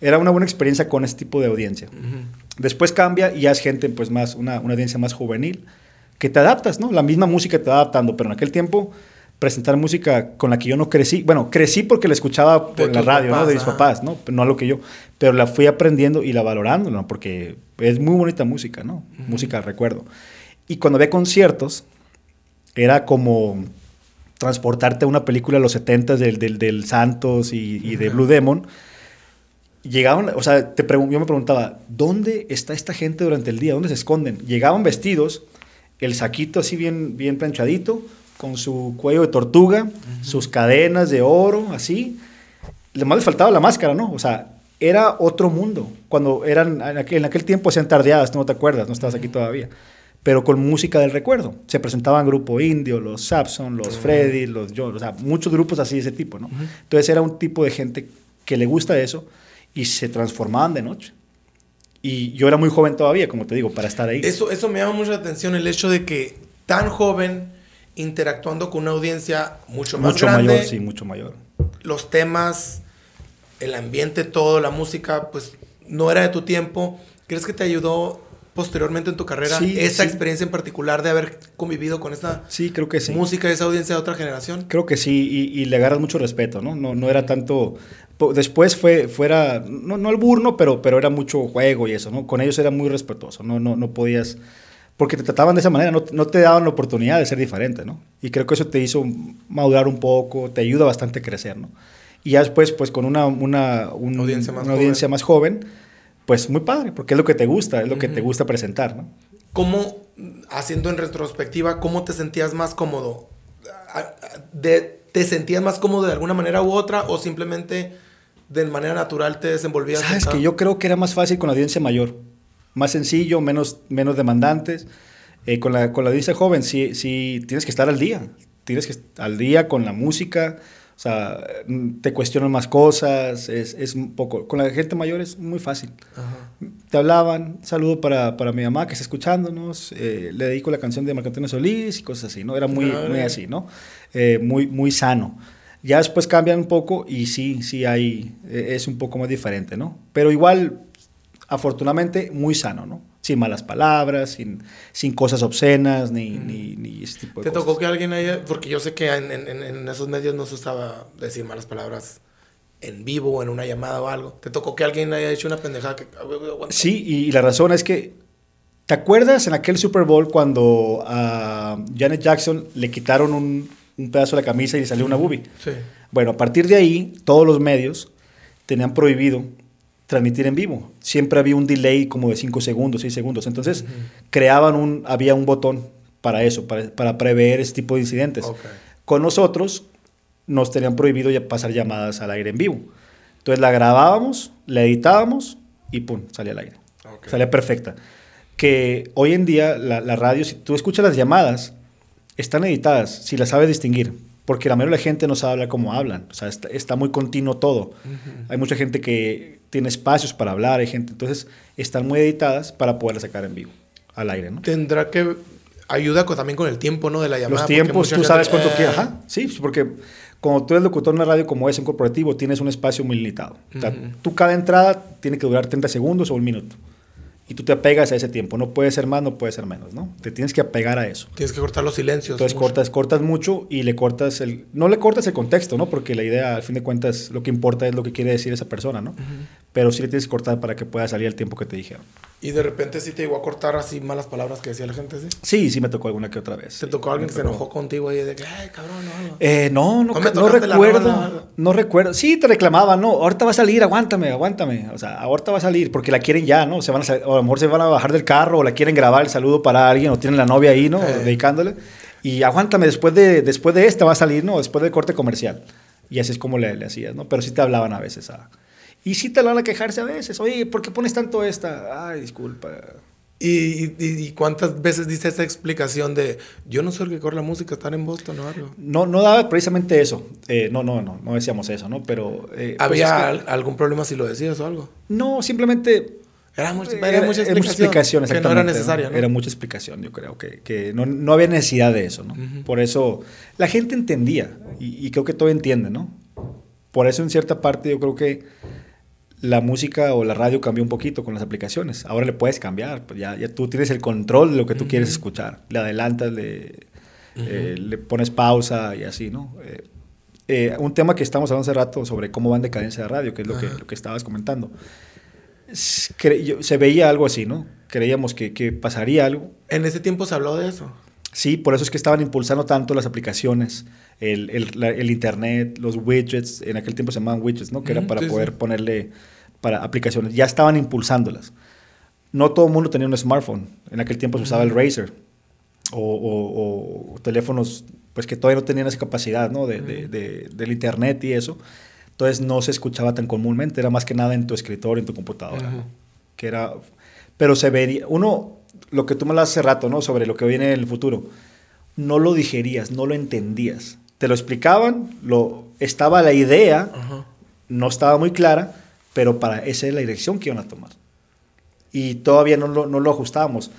Era una buena experiencia con ese tipo de audiencia. Después cambia y ya es gente, pues, más, una, una audiencia más juvenil, que te adaptas, ¿no? La misma música te va adaptando, pero en aquel tiempo presentar música con la que yo no crecí, bueno, crecí porque la escuchaba por la radio, ¿no? papás, De mis ajá. papás, ¿no? No lo que yo, pero la fui aprendiendo y la valorando, ¿no? Porque es muy bonita música, ¿no? Música al recuerdo. Y cuando había conciertos, era como transportarte a una película de los 70 del, del, del Santos y, y de. Blue Demon. Llegaban, o sea, te yo me preguntaba, ¿dónde está esta gente durante el día? ¿Dónde se esconden? Llegaban vestidos, el saquito así bien, bien planchadito, con su cuello de tortuga, sus cadenas de oro, así. Le más les faltaba la máscara, ¿no? O sea, era otro mundo. Cuando eran, en aquel, en aquel tiempo hacían tardeadas, no te acuerdas, no estabas aquí todavía. Pero con música del recuerdo. Se presentaban Grupo Indio, los Sapson, los Freddy, los John, o sea, muchos grupos así de ese tipo, ¿no? Entonces era un tipo de gente que le gusta eso y se transformaban de noche. Y yo era muy joven todavía, como te digo, para estar ahí. Eso, eso me llama mucho la atención, el hecho de que tan joven, interactuando con una audiencia mucho más mucho grande, mayor, sí, mucho mayor. los temas, el ambiente, todo, la música, pues no era de tu tiempo. ¿Crees que te ayudó posteriormente en tu carrera Sí, esa sí. experiencia en particular de haber convivido con esta Sí, creo que sí. música esa audiencia de otra generación? Creo que sí, y, y le agarras mucho respeto, ¿no? No, no era tanto... Después fue, fuera, no, no el burno, pero, pero era mucho juego y eso, ¿no? Con ellos era muy respetuoso, no, no, no podías... Porque te trataban de esa manera, no, no te daban la oportunidad de ser diferente, ¿no? Y creo que eso te hizo madurar un poco, te ayuda bastante a crecer, ¿no? Y ya después, pues con una, una, un- Audiencia más una joven. audiencia más joven, pues muy padre, porque es lo que te gusta, es lo que te gusta presentar, ¿no? ¿Cómo, haciendo en retrospectiva, cómo te sentías más cómodo? De- ¿Te sentías más cómodo de alguna manera u otra o simplemente de manera natural te desenvolvías? Sabes en que yo creo que era más fácil con la audiencia mayor, más sencillo, menos, menos demandantes. Eh, con, la, con la audiencia joven sí, sí tienes que estar al día, tienes que estar al día con la música, o sea, te cuestionan más cosas, es, es un poco... Con la gente mayor es muy fácil. Ajá. Te hablaban, saludo para, para mi mamá que está escuchándonos, eh, le dedico la canción de Marco Antonio Solís y cosas así, ¿no? Era muy, Claro. muy así, ¿no? Eh, muy, muy sano. Ya después cambian un poco y sí, sí hay, eh, es un poco más diferente, ¿no? Pero igual afortunadamente muy sano, ¿no? Sin malas palabras, sin, sin cosas obscenas, ni, ni, ni ese tipo de ¿Te tocó que alguien haya, porque yo sé que en, en, en, esos medios no se usaba decir malas palabras en vivo o en una llamada o algo. ¿Te tocó que alguien haya hecho una pendejada que... Sí, y la razón es que, ¿te acuerdas en aquel Super Bowl cuando a Janet Jackson le quitaron un, un pedazo de la camisa y le salió una boobie? Sí. Bueno, a partir de ahí, todos los medios tenían prohibido transmitir en vivo. Siempre había un delay como de 5 segundos, 6 segundos. Entonces, creaban un, había un botón para eso, para, para prever ese tipo de incidentes. Con nosotros nos tenían prohibido ya pasar llamadas al aire en vivo. Entonces la grabábamos, la editábamos y pum, salía al aire. Salía perfecta. Que hoy en día la, la, radio, si tú escuchas las llamadas, están editadas, si las sabes distinguir porque la mayoría de la gente no sabe hablar como hablan, o sea, está, muy continuo todo. Hay mucha gente que tiene espacios para hablar, hay gente, entonces están muy editadas para poderlas sacar en vivo, al aire, ¿no? Tendrá que ayuda también con el tiempo, ¿no? De la llamada. Los tiempos, tú sabes cuánto quieres, ajá, sí, porque cuando tú eres locutor en una radio como es en corporativo, tienes un espacio muy limitado. O sea, tú cada entrada tiene que durar 30 segundos o un minuto y tú te apegas a ese tiempo. No puede ser más, no puede ser menos, ¿no? Te tienes que apegar a eso. Tienes que cortar los silencios. Entonces cortas, cortas mucho y le cortas el... No le cortas el contexto, ¿no? Porque la idea, al fin de cuentas, lo que importa es lo que quiere decir esa persona, ¿no? Pero sí le tienes que cortar para que pueda salir el tiempo que te dijeron. Y de repente sí te llegó a cortar así malas palabras que decía la gente, ¿sí? Sí, sí me tocó alguna que otra vez. ¿Te tocó alguien que se enojó contigo ahí de que, ay, cabrón, no? Eh, no, no, no, recuerdo. No recuerdo. Sí, te reclamaban, no, ahorita va a salir, aguántame, aguántame. O sea, ahorita va a salir porque la quieren ya, ¿no? Se van a, o a lo mejor se van a bajar del carro o la quieren grabar el saludo para alguien o tienen la novia ahí, ¿no? Eh. Dedicándole. Y aguántame, después de, después de esta va a salir, ¿no? Después del corte comercial. Y así es como le, le hacías, ¿no? Pero sí te hablaban a veces a... Y sí te van a quejarse a veces. Oye, ¿por qué pones tanto esta? Ay, disculpa. ¿Y, y, cuántas veces dice esa explicación de yo no soy el que corre la música, estar en Boston o algo? No, no daba precisamente eso. Eh, no, no, no, no decíamos eso, ¿no? Pero... Eh, pues ¿Había algún problema si lo decías o algo? No, simplemente... Era, mucha, era, mucha explicación. que no era necesaria, ¿no? Era mucha explicación, yo creo, que, que no, no, había necesidad de eso, ¿no? Por eso la gente entendía y, y creo que todo entiende, ¿no? Por eso en cierta parte yo creo que la música o la radio cambió un poquito con las aplicaciones. Ahora le puedes cambiar, pues ya, ya tú tienes el control de lo que tú quieres escuchar. Le adelantas, le, eh, le pones pausa y así, ¿no? Eh, eh, un tema que estamos hablando hace rato sobre cómo va en decadencia de radio, que es lo, que, lo que, estabas comentando. se veía algo así, ¿no? Creíamos que, que, pasaría algo. ¿En ese tiempo se habló de eso? Sí, por eso es que estaban impulsando tanto las aplicaciones, el, el, el internet, los widgets, en aquel tiempo se llamaban widgets, ¿no? Que era para poder ponerle para aplicaciones. Ya estaban impulsándolas. No todo el mundo tenía un smartphone. En aquel tiempo se usaba el Razer o, teléfonos pues que todavía no tenían esa capacidad ¿no? de, de, del internet y eso. Entonces no se escuchaba tan comúnmente, era más que nada en tu escritorio, en tu computadora. que era, pero se vería, uno, lo que tú me hablas hace rato, ¿no? Sobre lo que viene en el futuro, no lo digerías, no lo entendías. Te lo explicaban, lo, estaba la idea, no estaba muy clara, pero para esa es la dirección que iban a tomar. Y todavía no lo, no lo ajustábamos.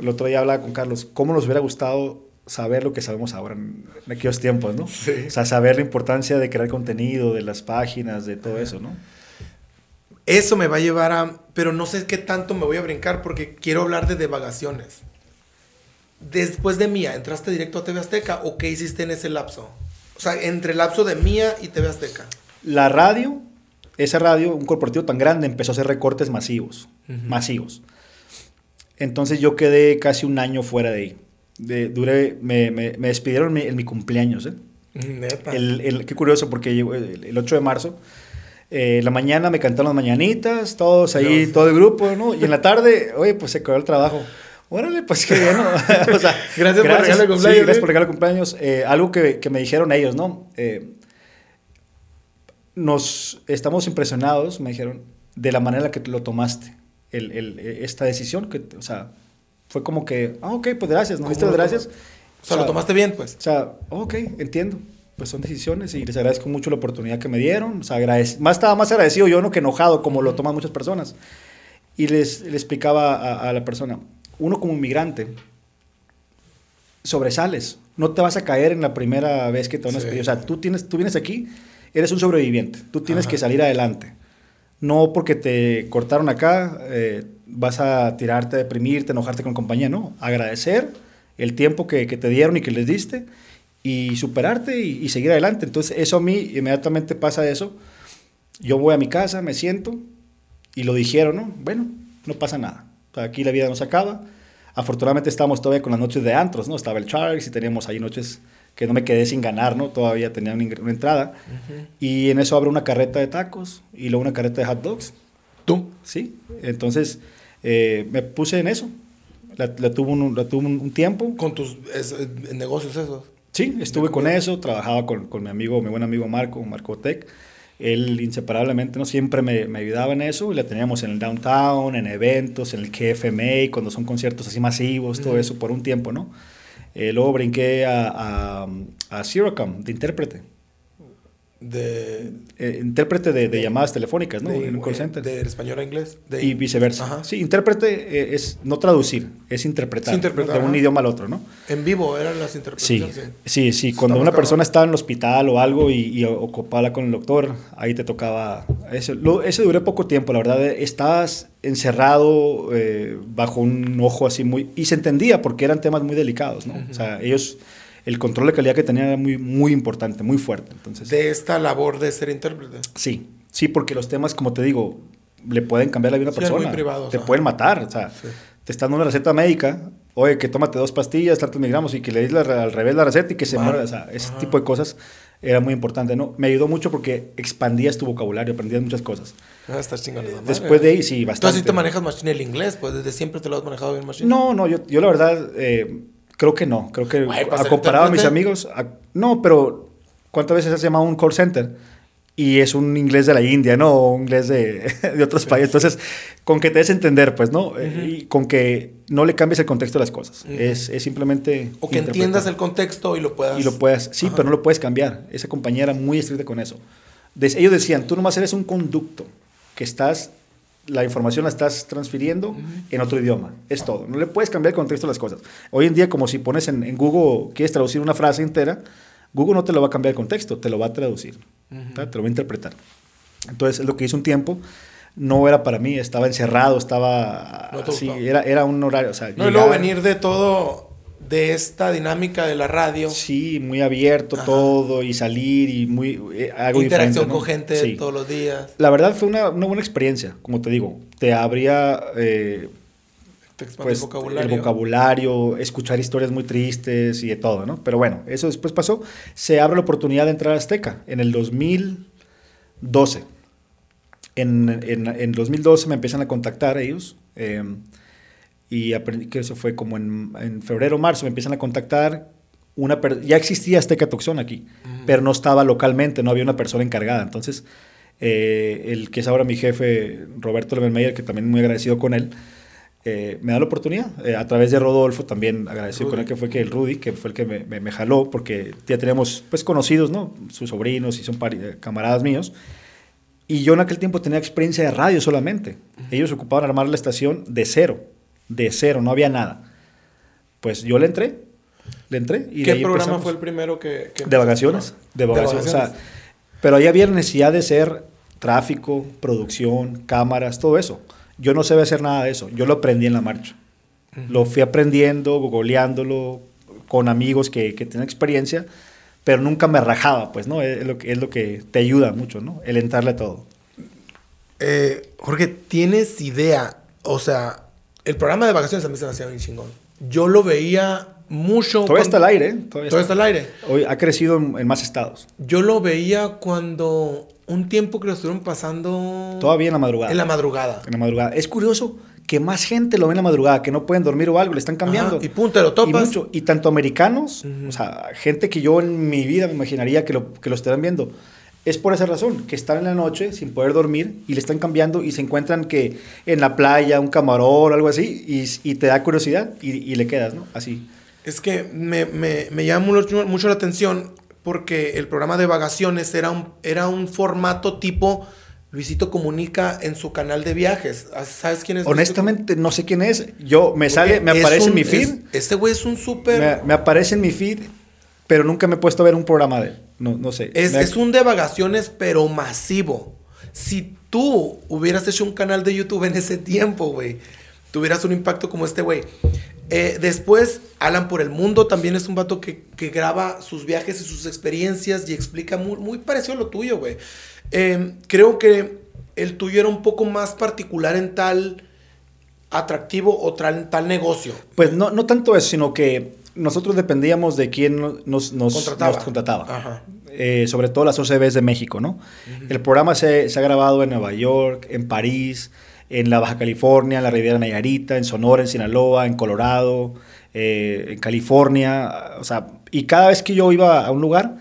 El otro día hablaba con Carlos, ¿cómo nos hubiera gustado saber lo que sabemos ahora en, aquellos tiempos, ¿no? O sea, saber la importancia de crear contenido, de las páginas, de todo eso, ¿no? Eso me va a llevar a... Pero no sé qué tanto me voy a brincar porque quiero hablar de devagaciones. Después de Mía, ¿entraste directo a TV Azteca o qué hiciste en ese lapso? O sea, entre el lapso de Mía y TV Azteca. La radio esa radio, un corporativo tan grande, empezó a hacer recortes masivos, masivos. Entonces yo quedé casi un año fuera de ahí. De, duré, me, me, despidieron en mi, cumpleaños. ¿eh? El, el, qué curioso, porque el, el 8 de marzo, eh, la mañana me cantaron las mañanitas, todos ahí, todo el grupo, ¿no? Y en la tarde, oye, pues se acabó el trabajo. Órale, pues qué bien, ¿no? [laughs] [laughs] o sea, gracias, por regalar el cumpleaños. Sí, gracias ¿eh? por el cumpleaños. Eh, algo que, que, me dijeron ellos, ¿no? Eh, nos estamos impresionados, me dijeron, de la manera en la que lo tomaste, el, el, esta decisión, que, o sea, fue como que, ah, ok, pues gracias, ¿no? ¿Viste gracias? O sea, lo tomaste bien, pues. O sea, ok, entiendo. Pues son decisiones y les agradezco mucho la oportunidad que me dieron. O sea, más estaba más agradecido yo, no que enojado, como lo toman muchas personas. Y les, les explicaba a, la persona, uno como inmigrante, sobresales. No te vas a caer en la primera vez que te van a despedir. O sea, tú, tienes, tú vienes aquí eres un sobreviviente, tú tienes que salir adelante. No porque te cortaron acá, eh, vas a tirarte, deprimirte, enojarte con compañía, no. Agradecer el tiempo que, que te dieron y que les diste y superarte y, y, seguir adelante. Entonces, eso a mí inmediatamente pasa eso. Yo voy a mi casa, me siento y lo dijeron, ¿no? Bueno, no pasa nada. Aquí la vida no se acaba. Afortunadamente estamos todavía con las noches de antros, ¿no? Estaba el Charles y teníamos ahí noches que no me quedé sin ganar, ¿no? Todavía tenía una, una entrada. Uh -huh. Y en eso abro una carreta de tacos y luego una carreta de hot dogs. ¿Tú? Sí. Entonces eh, me puse en eso. La, la tuve, un, la tuve un, un, tiempo. ¿Con tus es, negocios esos? Sí, estuve con eso, trabajaba con, con, mi amigo, mi buen amigo Marco, Marco Tech. Él inseparablemente no siempre me, me, ayudaba en eso y la teníamos en el downtown, en eventos, en el KFMA, cuando son conciertos así masivos, todo uh -huh. eso por un tiempo, ¿no? Eh, luego brinqué a, a, a de intérprete. De, eh, intérprete de, de, llamadas telefónicas, ¿no? De, en un call center. De español a inglés. Y viceversa. Ajá. Sí, intérprete eh, es no traducir, es interpretar, sí, interpretar de un idioma al otro, ¿no? En vivo eran las interpretaciones. Sí, sí, sí. Cuando una persona estaba en el hospital o algo y, y ocupaba con el doctor, ahí te tocaba eso. Lo, duré poco tiempo, la verdad. Estabas encerrado eh, bajo un ojo así muy... Y se entendía porque eran temas muy delicados, ¿no? Uh -huh. O sea, ellos el control de calidad que tenían era muy, muy importante, muy fuerte. Entonces, de esta labor de ser intérprete. Sí, sí, porque los temas, como te digo, le pueden cambiar la vida a una persona. Muy privados, te ajá. pueden matar. O sea, sí. te están dando una receta médica, oye, que tómate dos pastillas, tantos miligramos, y que le des al revés la receta y que se vale. muera. O sea, ese ajá. tipo de cosas era muy importante, ¿no? Me ayudó mucho porque expandías tu vocabulario, aprendías muchas cosas. Ah, estás chingando la Después de ahí, sí, bastante. Tú así te manejas machine el inglés, pues desde siempre te lo has manejado bien machine. No, no, yo, yo la verdad... Eh, Creo que no, creo que Güey, a comparado a mis amigos, a, no, pero ¿cuántas veces has llamado a un call center? Y es un inglés de la India, ¿no? O un inglés de, [laughs] de otros sí. países. Entonces, con que te des entender, pues, ¿no? Uh -huh. Y con que no le cambies el contexto de las cosas. Uh -huh. es, es, simplemente... O que entiendas el contexto y lo puedas... Y lo puedas, sí, Ajá. pero no lo puedes cambiar. Esa compañía era muy estricta con eso. Des, ellos decían, tú nomás eres un conducto que estás la información la estás transfiriendo uh -huh. en otro idioma. Es todo. No le puedes cambiar el contexto de las cosas. Hoy en día, como si pones en, en, Google, quieres traducir una frase entera, Google no te lo va a cambiar el contexto, te lo va a traducir, uh -huh. te lo va a interpretar. Entonces, es lo que hice un tiempo. No era para mí, estaba encerrado, estaba no así, era, era un horario. O sea, no, llegaba, y luego venir de todo, de esta dinámica de la radio. Sí, muy abierto Ajá. todo y salir y muy eh, algo Interacción ¿no? con gente sí. todos los días. La verdad fue una, una, buena experiencia, como te digo. Te abría eh, te pues, el, vocabulario. el vocabulario, escuchar historias muy tristes y de todo, ¿no? Pero bueno, eso después pasó. Se abre la oportunidad de entrar a Azteca en el 2012. En, en, en 2012 me empiezan a contactar ellos. Eh, y aprendí que eso fue como en, en febrero marzo me empiezan a contactar una ya existía Azteca Tucson aquí mm. pero no estaba localmente no había una persona encargada. Entonces eh, el que es ahora mi jefe Roberto Levenmeyer que también muy agradecido con él eh, me da la oportunidad. Eh, a través de Rodolfo también agradecido Rudy. con él que fue que el Rudy que fue el que me, me, me, jaló porque ya teníamos pues conocidos no sus sobrinos y son camaradas míos. Y yo en aquel tiempo tenía experiencia de radio solamente. Ellos ocupaban armar la estación de cero de cero, no había nada. Pues yo le entré, le entré. Y ¿Qué programa empezamos. fue el primero que...? que de vacaciones, de vacaciones. De vacaciones. O sea, pero ahí había necesidad de ser tráfico, producción, cámaras, todo eso. Yo no sabía hacer nada de eso, yo lo aprendí en la marcha. Uh -huh. Lo fui aprendiendo, googleándolo, con amigos que, que tienen experiencia, pero nunca me rajaba, pues, ¿no? Es lo, que, es lo que te ayuda mucho, ¿no? El entrarle a todo. Eh, Jorge, ¿tienes idea? O sea, el programa de vacaciones a mí se me hacía bien chingón. Yo lo veía mucho. Todavía está al aire. ¿eh? Todavía, Todavía está. al aire. Hoy ha crecido en, en, más estados. Yo lo veía cuando un tiempo que lo estuvieron pasando. Todavía en la madrugada. En la madrugada. En la madrugada. Es curioso que más gente lo ve en la madrugada, que no pueden dormir o algo, le están cambiando. Ajá, y punto, lo topas. Y, mucho, y tanto americanos, uh -huh. o sea, gente que yo en mi vida me imaginaría que lo, que lo estarán viendo es por esa razón, que están en la noche sin poder dormir y le están cambiando y se encuentran que en la playa, un camarón algo así, y, y te da curiosidad y, y, le quedas, ¿no? Así. Es que me, me, me llama mucho, mucho, la atención porque el programa de vacaciones era un, era un formato tipo Luisito Comunica en su canal de viajes. ¿Sabes quién es? Honestamente, no sé quién es. Yo, me sale, me aparece un, en mi feed. Es, este güey es un súper... Me, me aparece en mi feed pero nunca me he puesto a ver un programa de él. No, no sé. Es, es un de vacaciones, pero masivo. si tú hubieras hecho un canal de YouTube en ese tiempo, güey, tuvieras un impacto como este, güey. Eh, después, Alan por el Mundo también es un vato que, que, graba sus viajes y sus experiencias y explica muy, muy parecido a lo tuyo, güey. Eh, creo que el tuyo era un poco más particular en tal atractivo o tal, tal negocio. Pues no, no tanto eso, sino que nosotros dependíamos de quién nos, nos contrataba. Nos contrataba. Eh, sobre todo las OCBs de México, ¿no? El programa se, se, ha grabado en Nueva York, en París, en la Baja California, en la Riviera Nayarita, en Sonora, en Sinaloa, en Colorado, eh, en California, o sea, y cada vez que yo iba a un lugar,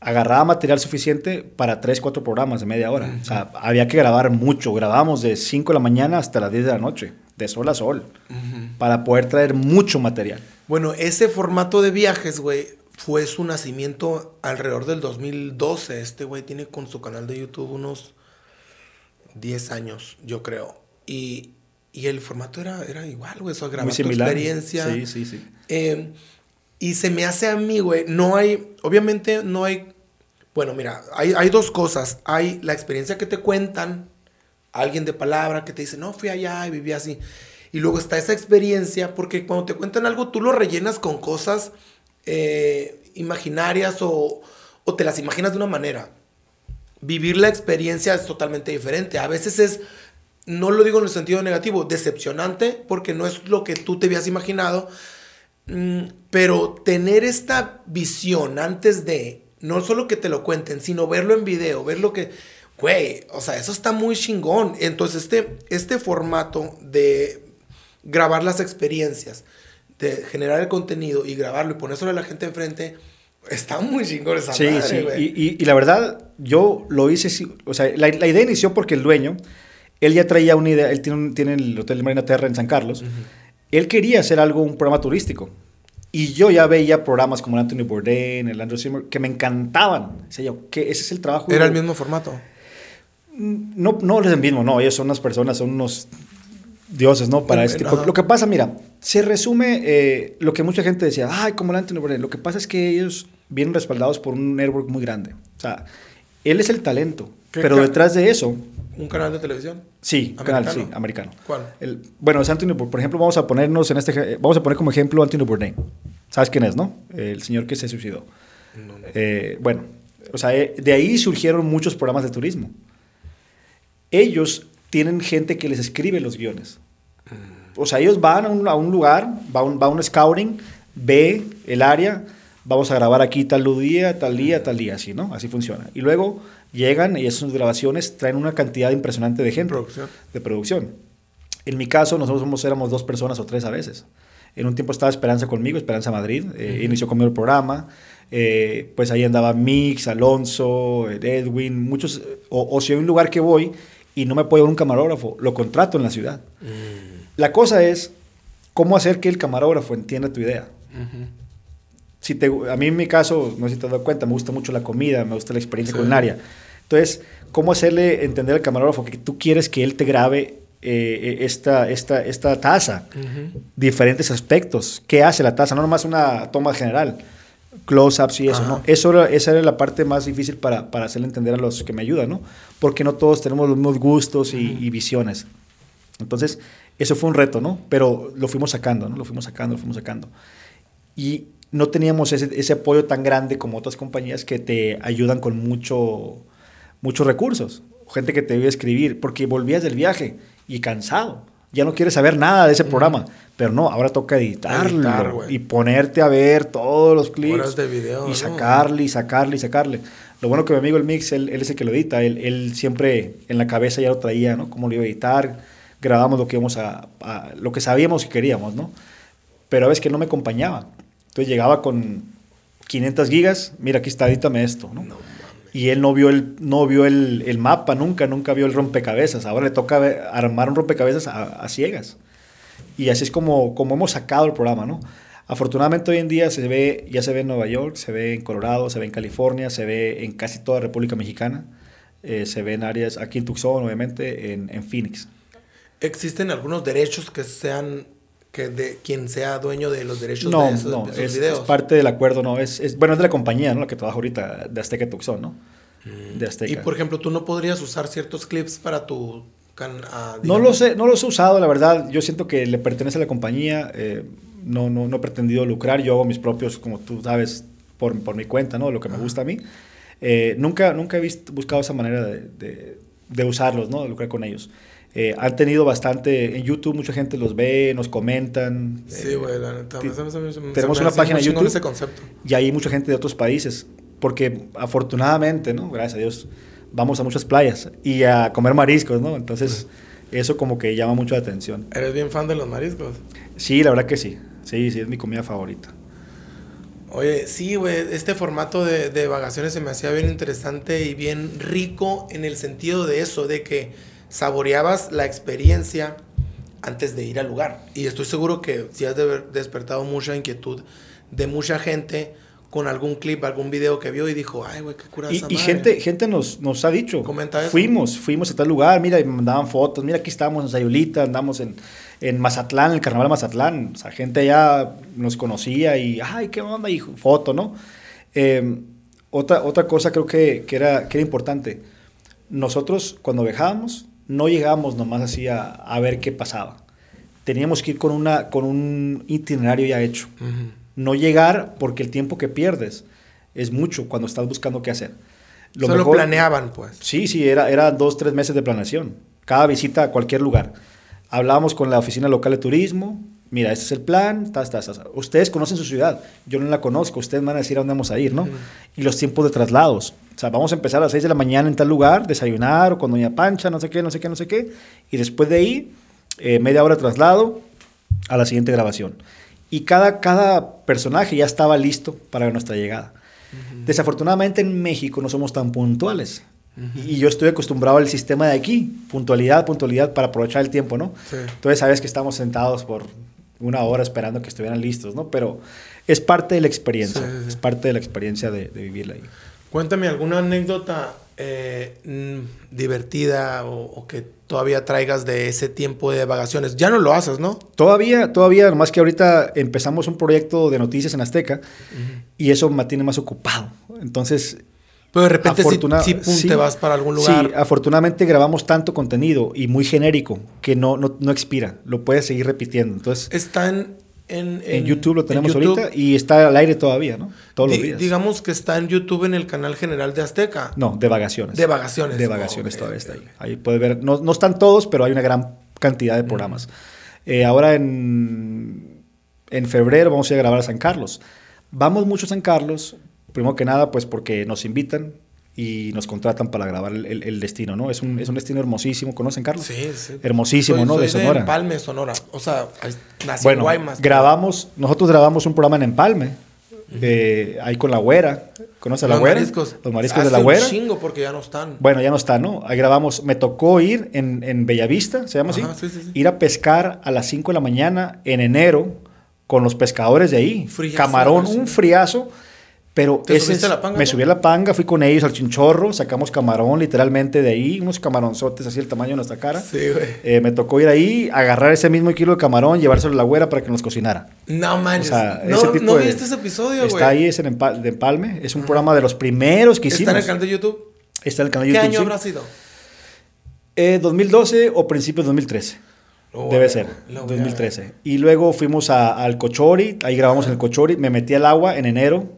agarraba material suficiente para tres, cuatro programas de media hora. O sea, había que grabar mucho. Grabábamos de 5 de la mañana hasta las 10 de la noche, de sol a sol, para poder traer mucho material. Bueno, ese formato de viajes, güey, fue su nacimiento alrededor del 2012. Este güey tiene con su canal de YouTube unos 10 años, yo creo. Y, y el formato era, era igual, güey. Eso grabar tu experiencia. Sí, sí, sí. Eh, y se me hace a mí, güey, no hay, obviamente no hay, bueno, mira, hay, hay dos cosas. Hay la experiencia que te cuentan, alguien de palabra que te dice, no, fui allá y viví así. Y luego está esa experiencia, porque cuando te cuentan algo, tú lo rellenas con cosas eh, imaginarias o, o te las imaginas de una manera vivir la experiencia es totalmente diferente. A veces es, no lo digo en el sentido negativo, decepcionante porque no es lo que tú te habías imaginado, mm, pero tener esta visión antes de, no solo que te lo cuenten, sino verlo en video, ver lo que, güey, o sea, eso está muy chingón. Entonces, este, este formato de grabar las experiencias, de generar el contenido y grabarlo y ponérselo a la gente enfrente, Está muy chingón esa sí, sí. Y, y, la verdad, yo lo hice, o sea, la, la, idea inició porque el dueño, él ya traía una idea, él tiene, tiene el Hotel Marina Terra en San Carlos, él quería hacer algo, un programa turístico. Y yo ya veía programas como el Anthony Bourdain, el Andrew Zimmer, que me encantaban. O sea, yo, que ese es el trabajo. ¿Era el mismo formato? Mm, no, no es el mismo, no. Ellos son unas personas, son unos dioses, ¿no? Para este Lo que pasa, mira, se resume eh, lo que mucha gente decía, ay, como el Anthony Bourdain. Lo que pasa es que ellos vienen respaldados por un network muy grande. O sea, él es el talento, pero detrás de eso... ¿Un canal de televisión? Sí, un canal, sí, americano. ¿Cuál? El, bueno, es Anthony, por ejemplo, vamos a ponernos en este... Vamos a poner como ejemplo Anthony Bourdain. ¿Sabes quién es, no? El señor que se suicidó. No, no. Eh, bueno, o sea, eh, de ahí surgieron muchos programas de turismo. Ellos tienen gente que les escribe los guiones. Mm. O sea, ellos van a un, a un lugar, va un, va un scouting, ve el área, vamos a grabar aquí tal día, tal día, tal día, así, ¿no? Así funciona. Y luego llegan y esas grabaciones traen una cantidad impresionante de gente. Producción. De producción. En mi caso, nosotros somos, éramos dos personas o tres a veces. En un tiempo estaba Esperanza conmigo, Esperanza Madrid, eh, inició conmigo el programa. Eh, pues ahí andaba Mix, Alonso, Edwin, muchos. O, si hay un lugar que voy y no me puedo ir un camarógrafo, lo contrato en la ciudad. Mm. La cosa es cómo hacer que el camarógrafo entienda tu idea. Si te, a mí en mi caso, no sé si te has dado cuenta, me gusta mucho la comida, me gusta la experiencia culinaria. Entonces, ¿cómo hacerle entender al camarógrafo que tú quieres que él te grabe eh, esta, esta, esta taza? Diferentes aspectos. ¿Qué hace la taza? No nomás una toma general, close-ups y eso, ¿no? Eso esa era la parte más difícil para, para, hacerle entender a los que me ayudan, ¿no? Porque no todos tenemos los mismos gustos y, y visiones. Entonces, eso fue un reto, ¿no? Pero lo fuimos sacando, ¿no? Lo fuimos sacando, lo fuimos sacando. Y no teníamos ese, ese, apoyo tan grande como otras compañías que te ayudan con mucho, muchos recursos. Gente que te debe escribir, porque volvías del viaje y cansado. Ya no quieres saber nada de ese programa. Pero no, ahora toca editarlo y ponerte a ver todos los clips. de video, y sacarle, y sacarle, y sacarle. Lo bueno que mi amigo el Mix, él, él es el que lo edita. Él, él, siempre en la cabeza ya lo traía, ¿no? Cómo lo iba a editar. Grabamos lo que íbamos a, a, lo que sabíamos y queríamos, ¿no? Pero a veces que no me acompañaba entonces llegaba con 500 gigas, mira, aquí está, edítame esto, ¿no? Y él no vio, el, no vio el, el, mapa nunca, nunca vio el rompecabezas. Ahora le toca armar un rompecabezas a, ciegas. Y así es como, como hemos sacado el programa, ¿no? Afortunadamente hoy en día se ve, ya se ve en Nueva York, se ve en Colorado, se ve en California, se ve en casi toda República Mexicana, eh, se ve en áreas, aquí en Tucson, obviamente, en, en Phoenix. ¿Existen algunos derechos que sean que de quien sea dueño de los derechos de esos, no, es, videos. es parte del acuerdo, no, es, es, bueno, es de la compañía, ¿no? La que trabaja ahorita, de Azteca Tucson, ¿no? de Azteca. Y por ejemplo, tú no podrías usar ciertos clips para tu... can- ah, No los, he, no los he usado, la verdad. Yo siento que le pertenece a la compañía. eh, no, no, no he pretendido lucrar. Yo hago mis propios, como tú sabes, por, por mi cuenta, ¿no? Lo que me gusta a mí. Eh, nunca, nunca he visto, buscado esa manera de, de- de usarlos, ¿no? De lucrar con ellos. Eh, han tenido bastante... En YouTube mucha gente los ve, nos comentan. Sí, eh, güey, la neta. me- tenemos una página chingón YouTube. ese concepto. y hay mucha gente de otros países, porque afortunadamente, ¿no? Gracias a Dios, vamos a muchas playas y a comer mariscos, ¿no? Entonces, eso como que llama mucho la atención. Eres bien fan de los mariscos. Sí, la verdad que sí. Sí, sí, es mi comida favorita. Oye, sí, güey, este formato de, de vacaciones se me hacía bien interesante y bien rico en el sentido de eso, de que saboreabas la experiencia antes de ir al lugar. Y estoy seguro que sí has de despertado mucha inquietud de mucha gente con algún clip, algún video que vio y dijo, ay, güey, qué cura Y, esa y madre". gente, gente nos, nos ha dicho, Comenta eso. fuimos, fuimos a tal lugar, mira, y me mandaban fotos, mira, aquí estamos en Sayulita, andamos en, en Mazatlán, en el carnaval de Mazatlán, o sea, gente allá nos conocía y, ay, qué onda, y foto, ¿no? Eh, otra, otra cosa creo que, que era, que era importante, nosotros cuando viajábamos, no llegábamos nomás así a, a ver qué pasaba, teníamos que ir con, una, con un itinerario ya hecho no llegar porque el tiempo que pierdes es mucho cuando estás buscando qué hacer. Solo mejor- planeaban, pues. Sí, sí, era, era dos, tres meses de planeación. Cada visita a cualquier lugar. Hablábamos con la oficina local de turismo. Mira, este es el plan. tas, tas. Ustedes conocen su ciudad. Yo no la conozco. Ustedes van a decir a dónde vamos a ir, ¿no? Y los tiempos de traslados. O sea, vamos a empezar a las 6 de la mañana en tal lugar, desayunar o con Doña Pancha, no sé qué, no sé qué, no sé qué. Y después de ahí, eh, media hora de traslado a la siguiente grabación. Y cada, cada personaje ya estaba listo para nuestra llegada. Desafortunadamente en México no somos tan puntuales. Y yo estoy acostumbrado al sistema de aquí, puntualidad, puntualidad, para aprovechar el tiempo, ¿no? Sí. Entonces sabes que estamos sentados por una hora esperando que estuvieran listos, ¿no? Pero es parte de la experiencia, Sí, sí, sí. es parte de la experiencia de, de vivirla ahí. Cuéntame alguna anécdota eh, divertida o, o que todavía traigas de ese tiempo de vacaciones. Ya no lo haces, ¿no? Todavía, todavía, nomás que ahorita empezamos un proyecto de noticias en Azteca y eso me tiene más ocupado. Entonces, Pero de repente afortuna- sí, sí, te vas para algún lugar. Sí, afortunadamente grabamos tanto contenido y muy genérico que no, no, no expira, lo puedes seguir repitiendo. Entonces, Está en, en, en, YouTube lo en tenemos YouTube. ahorita y está al aire todavía, ¿no? Todos los días. Digamos que está en YouTube en el canal general de Azteca. No, de vacaciones. De vacaciones. De Oh, vacaciones ok, todavía ok, está ahí. Ahí puedes ver, no, no están todos, pero hay una gran cantidad de programas. Eh, ahora en, en febrero vamos a ir a grabar a San Carlos. Vamos mucho a San Carlos, primero que nada, pues porque nos invitan y nos contratan para grabar el, el- el destino, ¿no? Es un, es un destino hermosísimo. ¿Conocen Carlos? Sí, sí. Hermosísimo, Soy- ¿no? soy de Sonora. Empalme, Sonora. O sea, nací en Bueno, Guaymas. grabamos, nosotros grabamos un programa en Empalme, eh, ahí con La Güera. ¿Conoces a La Los Güera? mariscos. Los mariscos de Hace La un Güera. chingo porque ya no están. Bueno, ya no está, ¿no? Ahí grabamos. Me tocó ir en, en Bellavista, ¿se llama Ajá, así? sí, sí, sí. Ir a pescar a las 5 de la mañana en enero con los pescadores de ahí. Friazo, Camarón, un friazo. Pero ¿Te ese subiste a la panga, me subí a la panga, fui con ellos al chinchorro, sacamos camarón literalmente de ahí, unos camaronzotes así el tamaño de nuestra cara. Sí, güey. Eh, me tocó ir ahí, agarrar ese mismo kilo de camarón, llevárselo a la güera para que nos cocinara. No manches. O sea, no ese tipo no de- viste ese episodio, güey. Está ahí, es en de Empalme. Es un programa de los primeros que hicimos. Está en el canal de YouTube. Está en el canal de ¿Qué YouTube. año sí. habrá sido? Eh, 2012 o principios de 2013. Lo a Debe ver, ser, lo voy a 2013. Y luego fuimos a- al Cochori, ahí grabamos en el Cochori, me metí al agua en enero, Uh,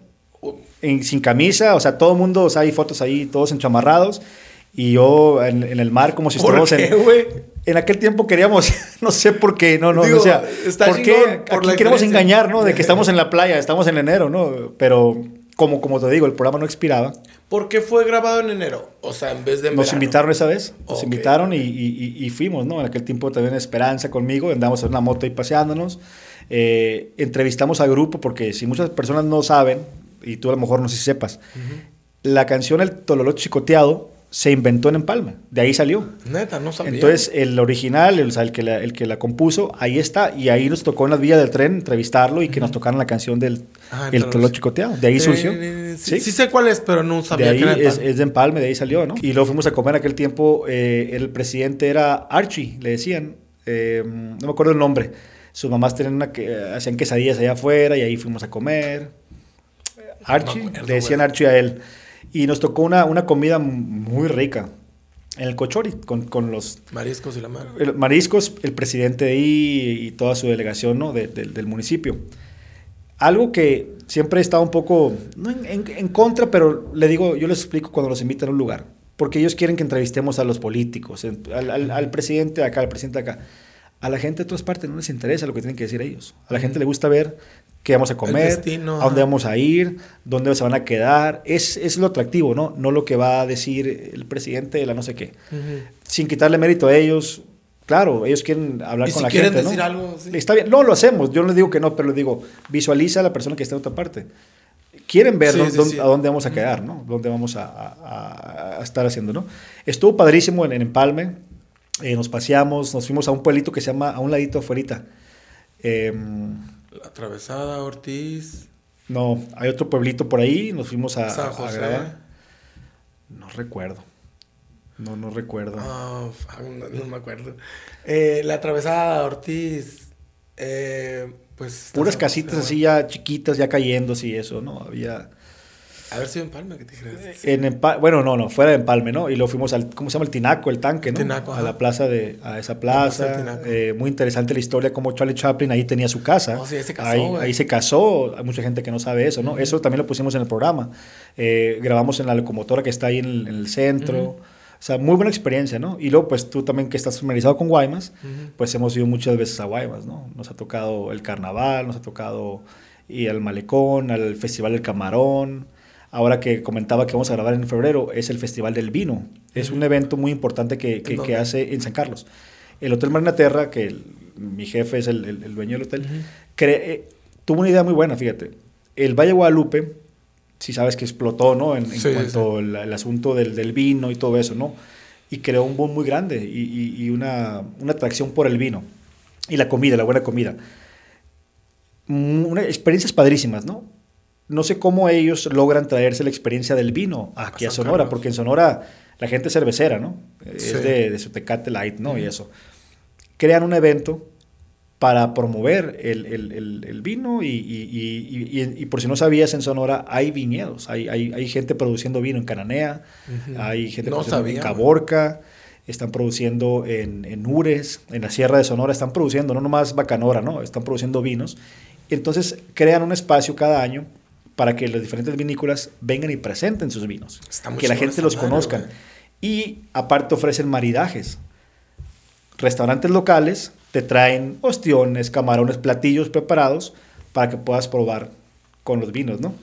en- sin camisa, o sea, todo el mundo, o sea, hay fotos ahí, todos enchamarrados, y yo en, en el mar como si ¿Por estuviéramos en... En aquel tiempo queríamos, [laughs] no sé por qué, no, no, Digo, no, o sea, ¿por qué? por Aquí queremos engañar, ¿no? De que [laughs] estamos en la playa, estamos en enero, ¿no? Pero como, como te digo, el programa no expiraba. ¿Por qué fue grabado en enero? O sea, en vez de en Nos verano. invitaron esa vez, nos Ok. invitaron y, y- y- y fuimos, ¿no? En aquel tiempo también Esperanza conmigo, andamos en una moto ahí paseándonos. Eh, entrevistamos al grupo porque si muchas personas no saben, y tú a lo mejor no sé si sepas, la canción El Tololo Chicoteado se inventó en Empalme, de ahí salió. Neta, no sabía. Entonces, el original, el, o sea, el que, la, el que la compuso, ahí está. Y ahí nos tocó en las vías del tren entrevistarlo y que nos tocaran la canción del Ah, El Tololo Chicoteado. De ahí Eh, surgió. eh, sí, Sí. sí sé cuál es, pero no De sabía ahí que es, es de Empalme, de ahí salió, ¿no? Y luego fuimos a comer en aquel tiempo, eh, el presidente era Archie, le decían, eh, no me acuerdo el nombre. Sus mamás tenían una que, eh, hacían quesadillas allá afuera y ahí fuimos a comer. Archie, acuerdo, le decían. Archie a él. Y nos tocó una, una comida muy rica en el Cochori, con, con los Mariscos y la mar. el- mariscos, el presidente de ahí y toda su delegación ¿no? de- de- del municipio. Algo que siempre he estado un poco, no en, en- en contra, pero le digo, yo les explico cuando los invitan a un lugar. Porque ellos quieren que entrevistemos a los políticos, al, al- al presidente de acá, al presidente de acá. A la gente de todas partes no les interesa lo que tienen que decir ellos. A la gente le gusta ver qué vamos a comer, a dónde vamos a ir, dónde se van a quedar. Es, es lo atractivo, ¿no? No lo que va a decir el presidente de la no sé qué Ujú. sin quitarle mérito a ellos. Claro, ellos quieren hablar Y con si la quieren gente, ¿no? decir algo, sí. Está bien. No, lo hacemos. Yo no les digo que no, pero les digo, visualiza a la persona que está en otra parte. Quieren ver Sí, dónde- sí, dónde- a dónde vamos a quedar, ¿no? Dónde vamos a, a- a estar haciendo, ¿no? Estuvo padrísimo en, en Empalme. Eh, nos paseamos, nos fuimos a un pueblito que se llama, a un ladito afuera. La Atravesada, Ortiz, no, hay otro pueblito por ahí, nos fuimos a, San a José. grabar. No recuerdo. No, no recuerdo. Ah, no, no me acuerdo. Eh, la Atravesada, Ortiz. eh, pues. Puras casitas así ya chiquitas, ya cayéndose y eso, ¿no? Había... A ver si en Palma, que te dijeras. En Empa- bueno, no, no, fuera de Empalme, ¿no? Y luego fuimos al, ¿cómo se llama? El Tinaco, el tanque, ¿no? Tinaco, a la plaza de, a esa plaza. Eh, muy interesante la historia, como Charlie Chaplin ahí tenía su casa. Oh, sí, ahí se casó, Ahí, se casó, hay mucha gente que no sabe eso, ¿no? Eso también lo pusimos en el programa. Eh, grabamos en la locomotora que está ahí en el, en el centro. O sea, muy buena experiencia, ¿no? Y luego, pues tú también que estás familiarizado con Guaymas, pues hemos ido muchas veces a Guaymas, ¿no? Nos ha tocado el carnaval, nos ha tocado ir al malecón, al Festival del Camarón. Ahora que comentaba que vamos a grabar en febrero, es el Festival del Vino. Es un evento muy importante que, que- ¿En que hace en San Carlos. El Hotel Marinaterra, que el- mi jefe es el, el- el dueño del hotel, eh, tuvo una idea muy buena, fíjate. El Valle Guadalupe, si sabes que explotó, ¿no? En, en Sí, sí, cuanto al asunto del, del vino y todo eso, ¿no? Y creó un boom muy grande y, y- y una, una atracción por el vino y la comida, la buena comida. Mm, Una, experiencias padrísimas, ¿no? No sé cómo ellos logran traerse la experiencia del vino aquí A a, Sonora, Carlos. porque en Sonora la gente es cervecera, ¿no? Es Sí. de, de su Tecate Light, ¿no? Y Ujú. eso. Crean un evento para promover el, el- el- el vino y, y- y- y- y- y por si no sabías, en Sonora hay viñedos, hay, hay, hay gente produciendo vino en Cananea, Ujú. hay gente No produciendo sabía, en. Caborca, están produciendo en, en Ures, en la Sierra de Sonora, están produciendo, no nomás Bacanora, ¿no? Están produciendo vinos. Entonces crean un espacio cada año para que las diferentes vinícolas vengan y presenten sus vinos, Está que la gente los madre, güey. Y aparte ofrecen maridajes. Restaurantes locales te traen ostiones, camarones, platillos preparados para que puedas probar con los vinos, ¿no?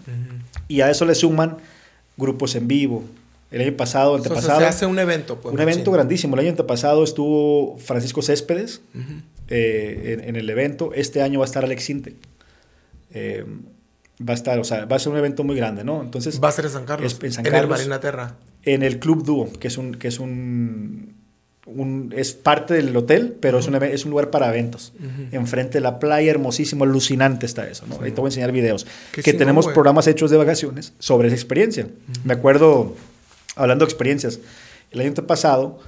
Y a eso le suman grupos en vivo. El año pasado, O sea, antepasado, se hace un evento, pues. un evento grandísimo. El año antepasado estuvo Francisco Céspedes eh, en, en el evento. Este año va a estar Alex Sinte. Eh, va a estar, o sea, va a ser un evento muy grande, ¿no? Entonces, Va a ser en San Carlos. En San el Carlos. Marina Terra. en el Club Dúo, que es un, que es un, un- es parte del hotel, pero es, un, es un lugar para eventos. Ujú. Enfrente de la playa, hermosísimo, alucinante está eso, ¿no? Ahí te voy a enseñar videos. Que tenemos programas hechos de vacaciones sobre esa experiencia. Me acuerdo, hablando de experiencias, el año pasado,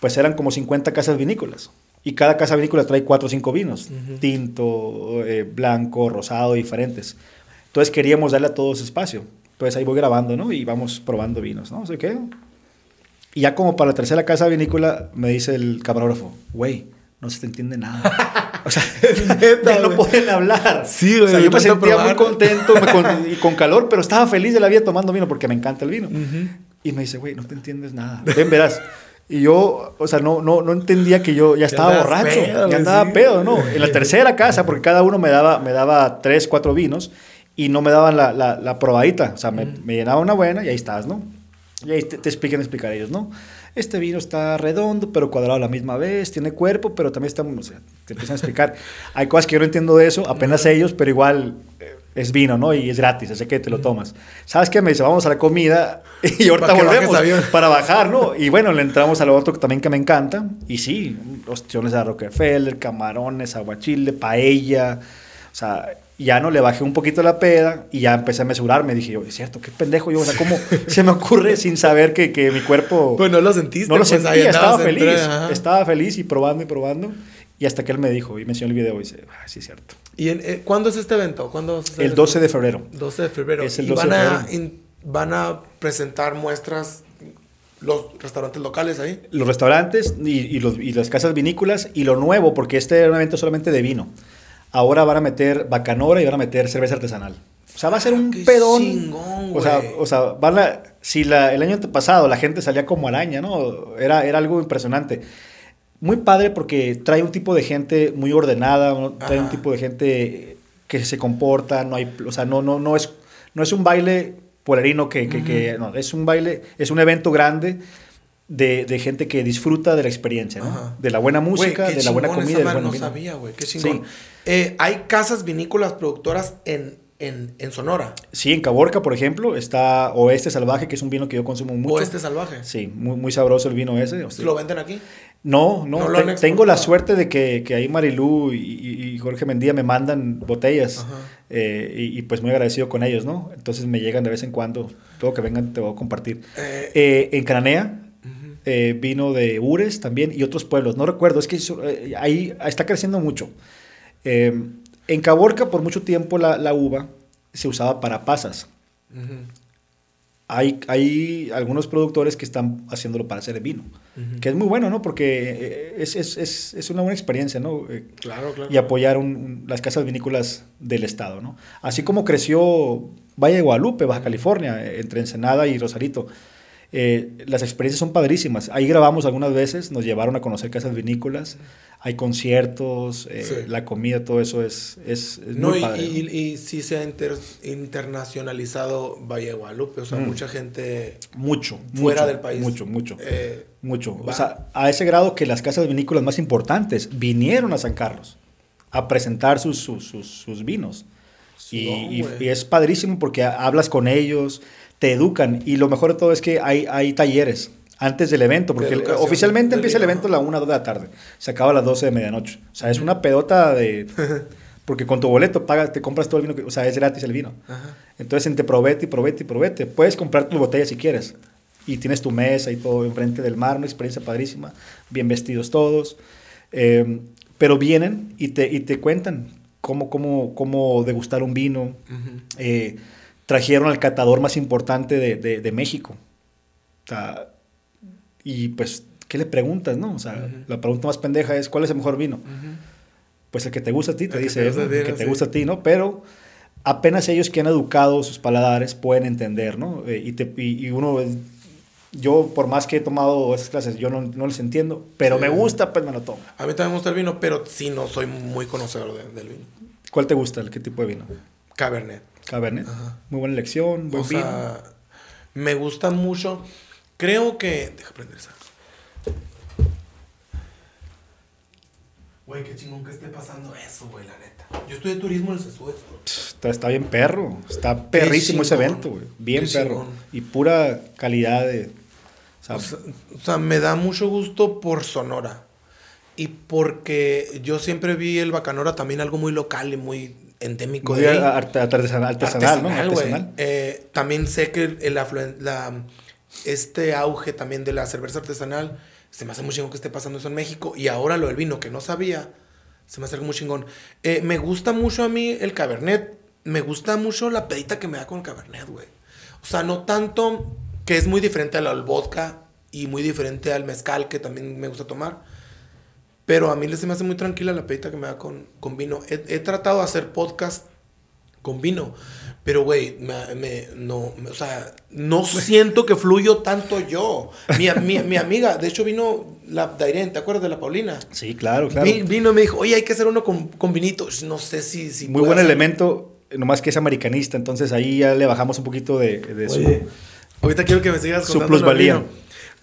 pues eran como 50 casas vinícolas. Y cada casa vinícola trae 4 o 5 vinos. Tinto, eh, blanco, rosado, diferentes. Entonces queríamos darle a todos espacio. Entonces ahí voy grabando, ¿no? Y vamos probando vinos, ¿no? No sé qué. Y ya como para la tercera casa vinícola me dice el camarógrafo, güey, no se te entiende nada. [laughs] O sea, [laughs] Neta, no pueden hablar. Sí, güey, O sea, yo me sentía muy contento con- [laughs] y con calor, pero estaba feliz de la vida tomando vino porque me encanta el vino. Y me dice, güey, no te entiendes nada. Ven, verás. Y yo, o sea, no, no, no entendía que yo ya estaba borracho. pedo, ya andaba sí. pedo, ¿no? En la tercera casa, porque cada uno me daba, me daba tres, cuatro vinos y no me daban la, la, la probadita. O sea, me, me llenaba una buena y ahí estás, ¿no? Y ahí te, te explican, explicar ellos, ¿no? Este vino está redondo, pero cuadrado a la misma vez, tiene cuerpo, pero también está, o sea, te empiezan a explicar. [laughs] Hay cosas que yo no entiendo de eso, apenas ellos, pero igual eh, es vino, ¿no? Y es gratis, así que te lo tomas. ¿Sabes qué? Me dice, vamos a la comida [laughs] y ahorita volvemos para bajar, ¿no? Y bueno, le entramos a lo otro que también que me encanta. Y sí, ostiones de Rockefeller, camarones, aguachile, paella. O sea, ya no le bajé un poquito la peda y ya empecé a mesurarme. Dije yo, es cierto, qué pendejo yo. O sea, ¿cómo [laughs] se me ocurre sin saber que, que mi cuerpo... [laughs] Pues no lo sentiste. no lo pues, sentía, estaba feliz. Estaba feliz y probando y probando. Y hasta que él me dijo y me enseñó el video y dice, ah, sí, es cierto. ¿Y eh, cuándo es este evento? ¿Cuándo es El 12 de febrero. 12 de febrero. Es el ¿Y 12 van de a febrero. in- van a presentar muestras los restaurantes locales ahí. Los restaurantes y, y los- y las casas vinícolas y lo nuevo, porque este era un evento solamente de vino. Ahora van a meter bacanora y van a meter cerveza artesanal. O sea, va a ser un Qué pedón. chingón, o sea, o sea, van a, si la- el año pasado la gente salía como araña, ¿no? Era, era algo impresionante. Muy padre porque trae un tipo de gente muy ordenada, ¿no? trae un tipo de gente que se comporta, no hay, o sea, no, no, no es, no es un baile polerino que, que- que- no, es un baile, es un evento grande de, de gente que disfruta de la experiencia, ¿no? De la buena música, de la buena comida, esa del No vino. sabía, güey. Qué chingón. Sí. Eh, hay casas vinícolas productoras en, en, en Sonora. Sí, en Caborca, por ejemplo, está Oeste Salvaje, que es un vino que yo consumo mucho. O este salvaje. Sí, muy, muy sabroso el vino ese. o sea, ¿Lo venden aquí? No, no, No te- tengo la suerte de que, que ahí Marilú y, Jorge Mendía me mandan botellas eh, y, y pues muy agradecido con ellos, ¿no? Entonces me llegan de vez en cuando, todo que vengan te voy a compartir. Eh, en Cananea. Eh, vino de Ures también y otros pueblos, no recuerdo, es que eh, ahí está creciendo mucho. Eh, en Caborca por mucho tiempo la, la uva se usaba para pasas. Hay, hay algunos productores que están haciéndolo para hacer vino, que es muy bueno, ¿no? Porque eh, es, es, es, es una buena experiencia, ¿no? Claro, claro. y apoyar un- un- las casas vinícolas del estado, ¿no? Así como creció Valle de Guadalupe, Baja California, entre Ensenada y Rosarito. Eh, las experiencias son padrísimas. Ahí grabamos algunas veces, nos llevaron a conocer casas vinícolas, hay conciertos, eh, Sí. la comida, todo eso es, es, es No, muy y, padre. ¿no? y, y sí se ha inter- internacionalizado Valle de Guadalupe. O sea, Mm. mucha gente Mucho, fuera mucho, del país. Mucho, mucho. eh, Mucho. Va. O sea, a ese grado que las casas vinícolas más importantes vinieron a San Carlos a presentar sus, sus, sus, sus vinos. Y, No, y- güey. y es padrísimo porque ha- hablas con ellos, te educan. Y lo mejor de todo es que hay, hay talleres antes del evento, porque el- oficialmente empieza el evento a la 1 2 de la tarde. Se acaba a las 12 de medianoche. O sea, es una pedota de... [laughs] Porque con tu boleto pagas, te compras todo el vino, que- o sea, es gratis el vino. ajá. Entonces, entre probete y probete y probete, puedes comprar tu botella si quieres. Y tienes tu mesa y todo enfrente del mar, una experiencia padrísima, bien vestidos todos. Eh, pero vienen y te, y te cuentan cómo, cómo, cómo degustar un vino. Eh, trajeron al catador más importante de, de- de México. O sea, y pues, ¿qué le preguntas, no? O sea, Ujú. la pregunta más pendeja es, ¿cuál es el mejor vino? Ujú. pues el que te gusta a ti, te El que dice te eso, gusta ti, el que ¿no? te Sí. gusta a ti, ¿no? Pero apenas ellos que han educado sus paladares pueden entender, ¿no? Eh, y, te- y- y uno, es- yo por más que he tomado esas clases, yo no, no les entiendo, pero Sí. me gusta, pues me lo tomo. A mí también me gusta el vino, pero sí no soy muy conocedor de- del vino. ¿Cuál te gusta? ¿Qué tipo de vino? Cabernet. Cabernet. Ajá. Muy buena elección, buen o vino. sea, me gusta mucho. Creo que. Deja prender esa. Güey, qué chingón que esté pasando eso, güey, la neta. Yo estoy de turismo en el CESUES, bro. Está, está bien perro, está perrísimo ese evento, güey. Bien qué perro. chingón. Y pura calidad de... sea, o sea, me da mucho gusto por Sonora. Y porque yo siempre vi el Bacanora también algo muy local y muy endémico muy de ahí. arte- artesanal, artesanal, ¿no? Artesanal. Eh, también sé que el, la, este auge también de la cerveza artesanal, se me hace muy chingón que esté pasando eso en México. Y ahora lo del vino, que no sabía, se me hace algo muy chingón. Eh, me gusta mucho a mí el Cabernet. Me gusta mucho la pedita que me da con el Cabernet, güey. O sea, no tanto que es muy diferente al, al vodka y muy diferente al mezcal, que también me gusta tomar. Pero a mí se me hace muy tranquila la pedita que me da con, con vino. He, he tratado de hacer podcast con vino. Pero, güey, me, me- no, me- o sea, no siento que fluyo tanto yo. Mi, mi, mi amiga, de hecho, vino la Dairen, ¿te acuerdas de la Paulina? Sí, claro, claro. Vi- vino y me dijo, oye, hay que hacer uno con, con vinito. No sé si... si Muy buen hacer- elemento, nomás que es americanista, entonces ahí ya le bajamos un poquito de, de su... Ahorita quiero que me sigas su contando del plusvalía.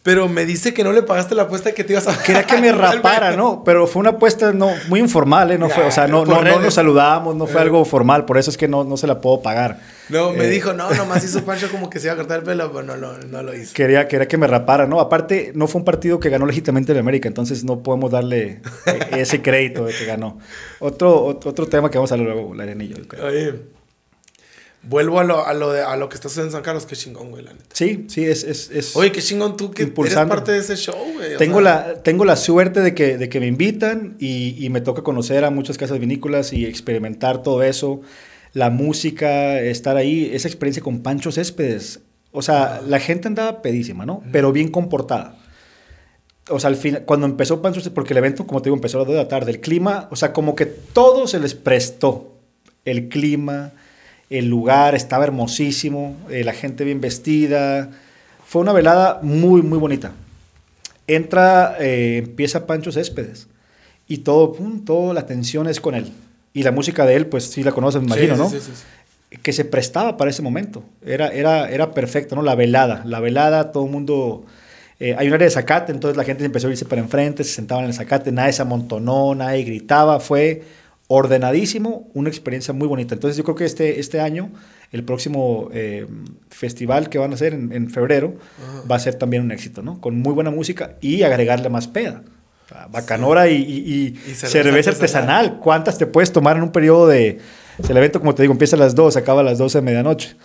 Pero me dice que no le pagaste la apuesta que te ibas a... Quería que me [laughs] rapara, ¿no? Pero fue una apuesta no, muy informal, ¿eh? No fue, o sea, no, no, no nos saludamos, no fue Eh. algo formal, por eso es que no, no se la puedo pagar. No, me Eh, dijo, no, nomás hizo Pancho como que se iba a cortar el pelo, pero no, lo- no lo hizo. Quería, quería que me rapara, ¿no? Aparte, no fue un partido que ganó legítimamente el América, entonces no podemos darle eh, ese crédito de que ganó. Otro, otro, otro tema que vamos a hablar luego, la arenillo. yo creo. Oye, vuelvo a lo, a lo, de, a lo que estás haciendo en San Carlos, qué chingón, güey, la neta. Sí, sí, es... es, es- Oye, qué chingón tú que Impulsando. eres parte de ese show, güey. Tengo sea, la, tengo la suerte de que, de que me invitan y, y me toca conocer a muchas casas vinícolas y experimentar todo eso, la música, estar ahí, esa experiencia con Pancho Céspedes. O sea, la gente andaba pedísima, ¿no? Pero bien comportada. O sea, al final, cuando empezó Pancho, porque el evento, como te digo, empezó a las 2 de la tarde, el clima, o sea, como que todo se les prestó. El clima, el lugar, estaba hermosísimo, eh, la gente bien vestida. Fue una velada muy, muy bonita. Entra, eh, empieza Pancho Céspedes y todo, pum, toda la atención es con él. Y la música de él, pues sí la conoces, me imagino, Sí, ¿no? sí, sí, sí. que se prestaba para ese momento. Era, era, era perfecto, ¿no? La velada. La velada, todo el mundo... eh, hay un área de zacate, entonces la gente empezó a irse para enfrente, se sentaban en el zacate, nadie se amontonó, nadie gritaba. Fue ordenadísimo, una experiencia muy bonita. Entonces yo creo que este, este año, el próximo eh, festival que van a hacer en, en febrero, va a ser también un éxito, ¿no? Con muy buena música y agregarle más peda. Bacanora y, y- y cerveza cerveza, artesanal. artesanal. ¿Cuántas te puedes tomar en un periodo de... el evento, como te digo, empieza a las 2, acaba a las 12 de medianoche.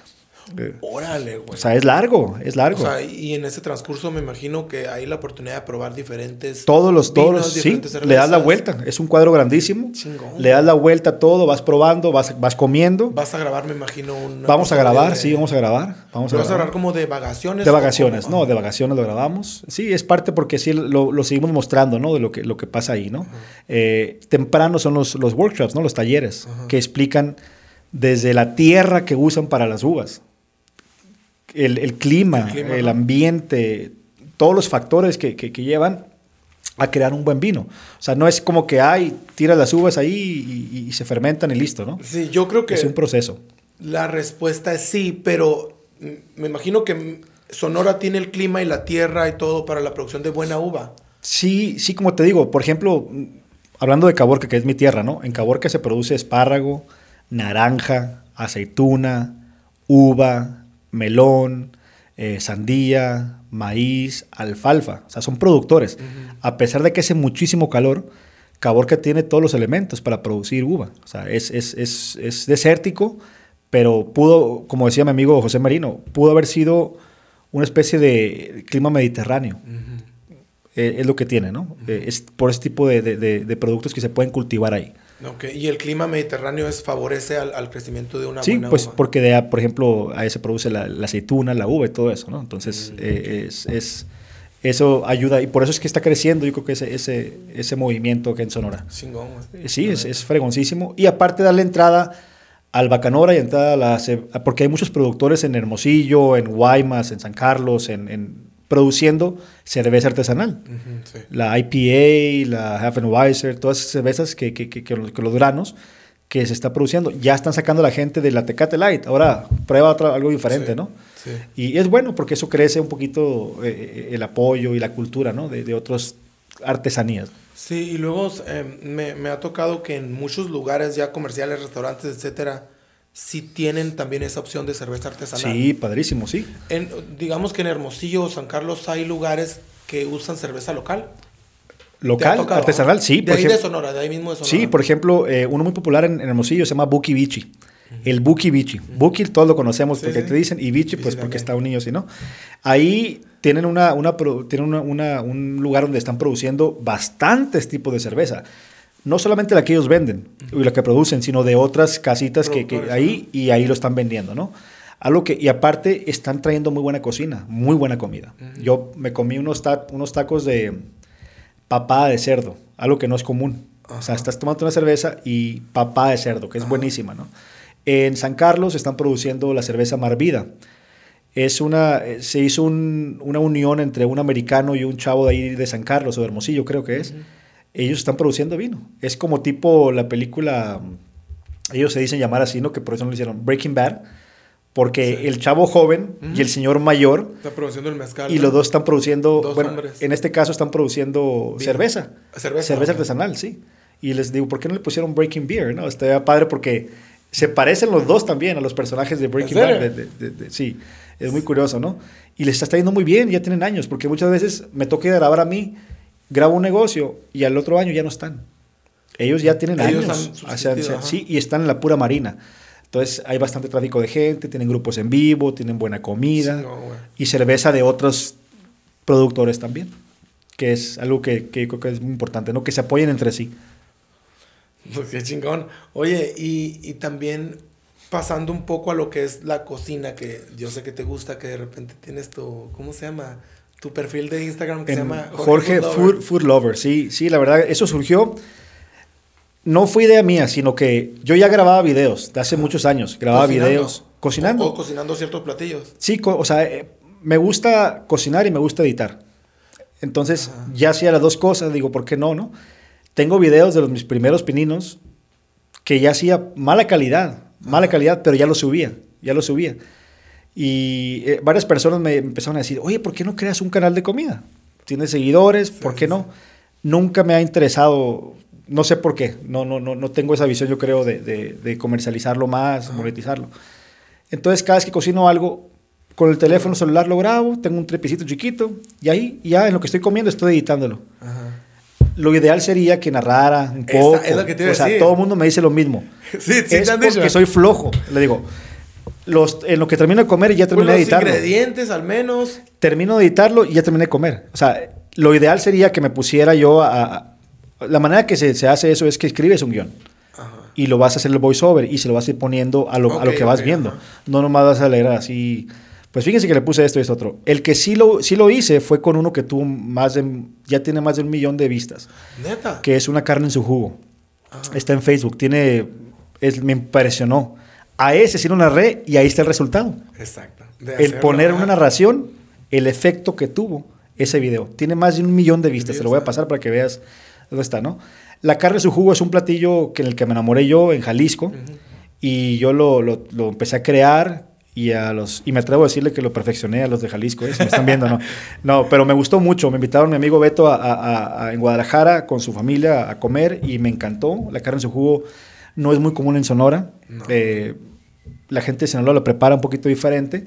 Órale, güey. O sea, es largo, es largo. O sea, y en ese transcurso me imagino que hay la oportunidad de probar diferentes. todos los, todos los, sí, le das la vuelta. Es un cuadro grandísimo. Chingón. Le das la vuelta a todo, vas probando, vas, vas comiendo. Vas a grabar, me imagino, un. Vamos a grabar, de- sí, vamos a grabar. Vamos a ¿Lo vas a grabar. grabar como de vacaciones? De vacaciones, no, de vacaciones lo grabamos. Sí, es parte porque sí lo, lo seguimos mostrando, ¿no? De lo que, lo que pasa ahí, ¿no? Eh, temprano son los, los workshops, ¿no? Los talleres que explican desde la tierra que usan para las uvas, el, el clima, El clima, el ¿no? ambiente, todos los factores que, que- que llevan a crear un buen vino. O sea, no es como que, ay, tiras las uvas ahí y, y- y se fermentan y listo, ¿no? Sí, yo creo que Es un proceso. la respuesta es sí, pero me imagino que Sonora tiene el clima y la tierra y todo para la producción de buena uva. Sí, sí, como te digo, por ejemplo, hablando de Caborca, que es mi tierra, ¿no? En Caborca se produce espárrago, naranja, aceituna, uva, melón, eh, sandía, maíz, alfalfa. O sea, son productores. A pesar de que hace muchísimo calor, Caborca tiene todos los elementos para producir uva. O sea, es, es, es, es desértico, pero pudo, como decía mi amigo José Marino, pudo haber sido una especie de clima mediterráneo. Eh, es lo que tiene, ¿no? Eh, es por ese tipo de, de- de- de productos que se pueden cultivar ahí. Y el clima mediterráneo es, favorece al, al crecimiento de una sí, buena pues uva. porque de, a- por ejemplo, ahí se produce la, la aceituna, la uva y todo eso, ¿no? Entonces, Mm, eh, es, es- eso ayuda y por eso es que está creciendo, yo creo que ese, ese, ese movimiento que en Sonora. Eh, Sí, es, es fregoncísimo. Y aparte darle entrada al Bacanora y entrada a la... Porque hay muchos productores en Hermosillo, en Guaymas, en San Carlos, en, en- produciendo cerveza artesanal. Ujú, sí. La IPA, la Hafenweiser, todas esas cervezas que, que, que, que los, que los granos que se está produciendo. Ya están sacando la gente de la Tecate Light. Ahora prueba otra- algo diferente, Sí, ¿no? sí. Y es bueno porque eso crece un poquito eh, el apoyo y la cultura, ¿no? De, de otras artesanías. Sí, y luego eh, me, me ha tocado que en muchos lugares ya comerciales, restaurantes, etcétera, sí tienen también esa opción de cerveza artesanal. Sí, padrísimo, sí. En- digamos que en Hermosillo o San Carlos hay lugares que usan cerveza local. ¿Te ha Local, artesanal, sí. De ahí ejemplo- de Sonora, de ahí mismo de Sonora. Sí, por ejemplo, eh, uno muy popular en, en Hermosillo se llama Buki Bichi. El Buki Bichi. Buki todos lo conocemos Sí, porque sí. te dicen, y Bichi Bichi pues porque también. está un niño, si no. Ahí tienen, una, una, tienen una- una- un lugar donde están produciendo bastantes tipos de cerveza. No solamente la que ellos venden y la que producen, sino de otras casitas que, ahí y ahí lo están vendiendo, ¿no? Algo que, y aparte están trayendo muy buena cocina, muy buena comida. Yo me comí unos, ta- unos tacos de papada de cerdo, algo que no es común. O sea, estás tomando una cerveza y papada de cerdo, que es buenísima, ¿no? En San Carlos están produciendo la cerveza Marvida. Es una, eh, se hizo un- una unión entre un americano y un chavo de ahí de San Carlos o de Hermosillo, creo que es. Ellos están produciendo vino. Es como tipo la película, ellos se dicen llamar así, ¿no? Que por eso no le hicieron Breaking Bad, porque Sí. el chavo joven y Ujú. el señor mayor Está produciendo el mezcal. y ¿no? los dos están produciendo, Dos bueno, hombres. en este caso están produciendo cerveza. Cerveza. Cerveza artesanal, sí. Y les digo, ¿por qué no le pusieron Breaking Beer? No, estaría padre porque se parecen los dos también a los personajes de Breaking ¿En Bad. serio? de- de- de- de- sí, es muy curioso, ¿no? Y les está yendo muy bien, ya tienen años, porque muchas veces me toca grabar a mí, grabo un negocio y al otro año ya no están. Ellos ya tienen Ellos años. han o sea, subsistido, ajá. sí, y están en la pura marina. Entonces hay bastante tráfico de gente, tienen grupos en vivo, tienen buena comida Sí, no, güey. y cerveza de otros productores también, que es algo que, que creo que es muy importante, ¿no? Que se apoyen entre sí. Pues qué chingón. Oye, y, y también pasando un poco a lo que es la cocina, que yo sé que te gusta, que de repente tienes tu, ¿cómo se llama? Tu perfil de Instagram que se llama Jorge, Food, Food Lover. Sí, sí, la verdad, eso surgió. No fue idea mía, sino que yo ya grababa videos de hace muchos años. Grababa Cocinando. videos cocinando. O, o cocinando ciertos platillos. Sí, o sea, eh, me gusta cocinar y me gusta editar. Entonces, ya hacía las dos cosas, digo, ¿por qué no, no? Tengo videos de los, mis primeros pininos que ya hacía mala calidad, mala calidad, pero ya lo subía, ya lo subía. Y eh, varias personas me empezaron a decir, oye, ¿por qué no creas un canal de comida? Tienes seguidores, ¿por qué no? Nunca me ha interesado, no sé por qué, no, no, no, no tengo esa visión, yo creo, de, de- de comercializarlo más, monetizarlo. Entonces, cada vez que cocino algo, con el teléfono celular lo grabo, tengo un trepecito chiquito, y ahí, ya en lo que estoy comiendo, estoy editándolo. Ajá. Lo ideal sería que narrara un Esa- poco. es lo que te iba a o sea, decir. todo el mundo me dice lo mismo. [laughs] Sí, sí, es te han porque dicho. soy flojo. Le digo, los, en lo que termino de comer y ya Pues terminé de los editarlo. ingredientes al menos. Termino de editarlo y ya terminé de comer. O sea, lo ideal sería que me pusiera yo a... a- la manera que se, se hace eso es que escribes un guion Ajá. y lo vas a hacer el voiceover y se lo vas a ir poniendo a lo, a lo que vas viendo. ajá. No nomás vas a leer así. Pues fíjense que le puse esto y esto otro. El que sí lo, sí lo hice fue con uno que tuvo más de, ya tiene más de un millón de vistas, Neta. que es una carne en su jugo. Ajá. Está en Facebook, tiene, es, me impresionó. A ese sí lo narré y ahí está el resultado. Exacto. De El hacerlo, poner una narración, el efecto que tuvo ese video. Tiene más de un millón de vistas. Te lo voy a pasar para que veas dónde está, ¿no? La carne en su jugo es un platillo que en el que me enamoré yo en Jalisco y yo lo, lo- lo empecé a crear y a los y me atrevo a decirle que lo perfeccioné a los de Jalisco, ¿eh? Si me están viendo, ¿no? [laughs] No, pero me gustó mucho. Me invitaron mi amigo Beto a, a- en Guadalajara con su familia a comer y me encantó. La carne en su jugo no es muy común en Sonora. No. Eh, la gente de Sinaloa lo prepara un poquito diferente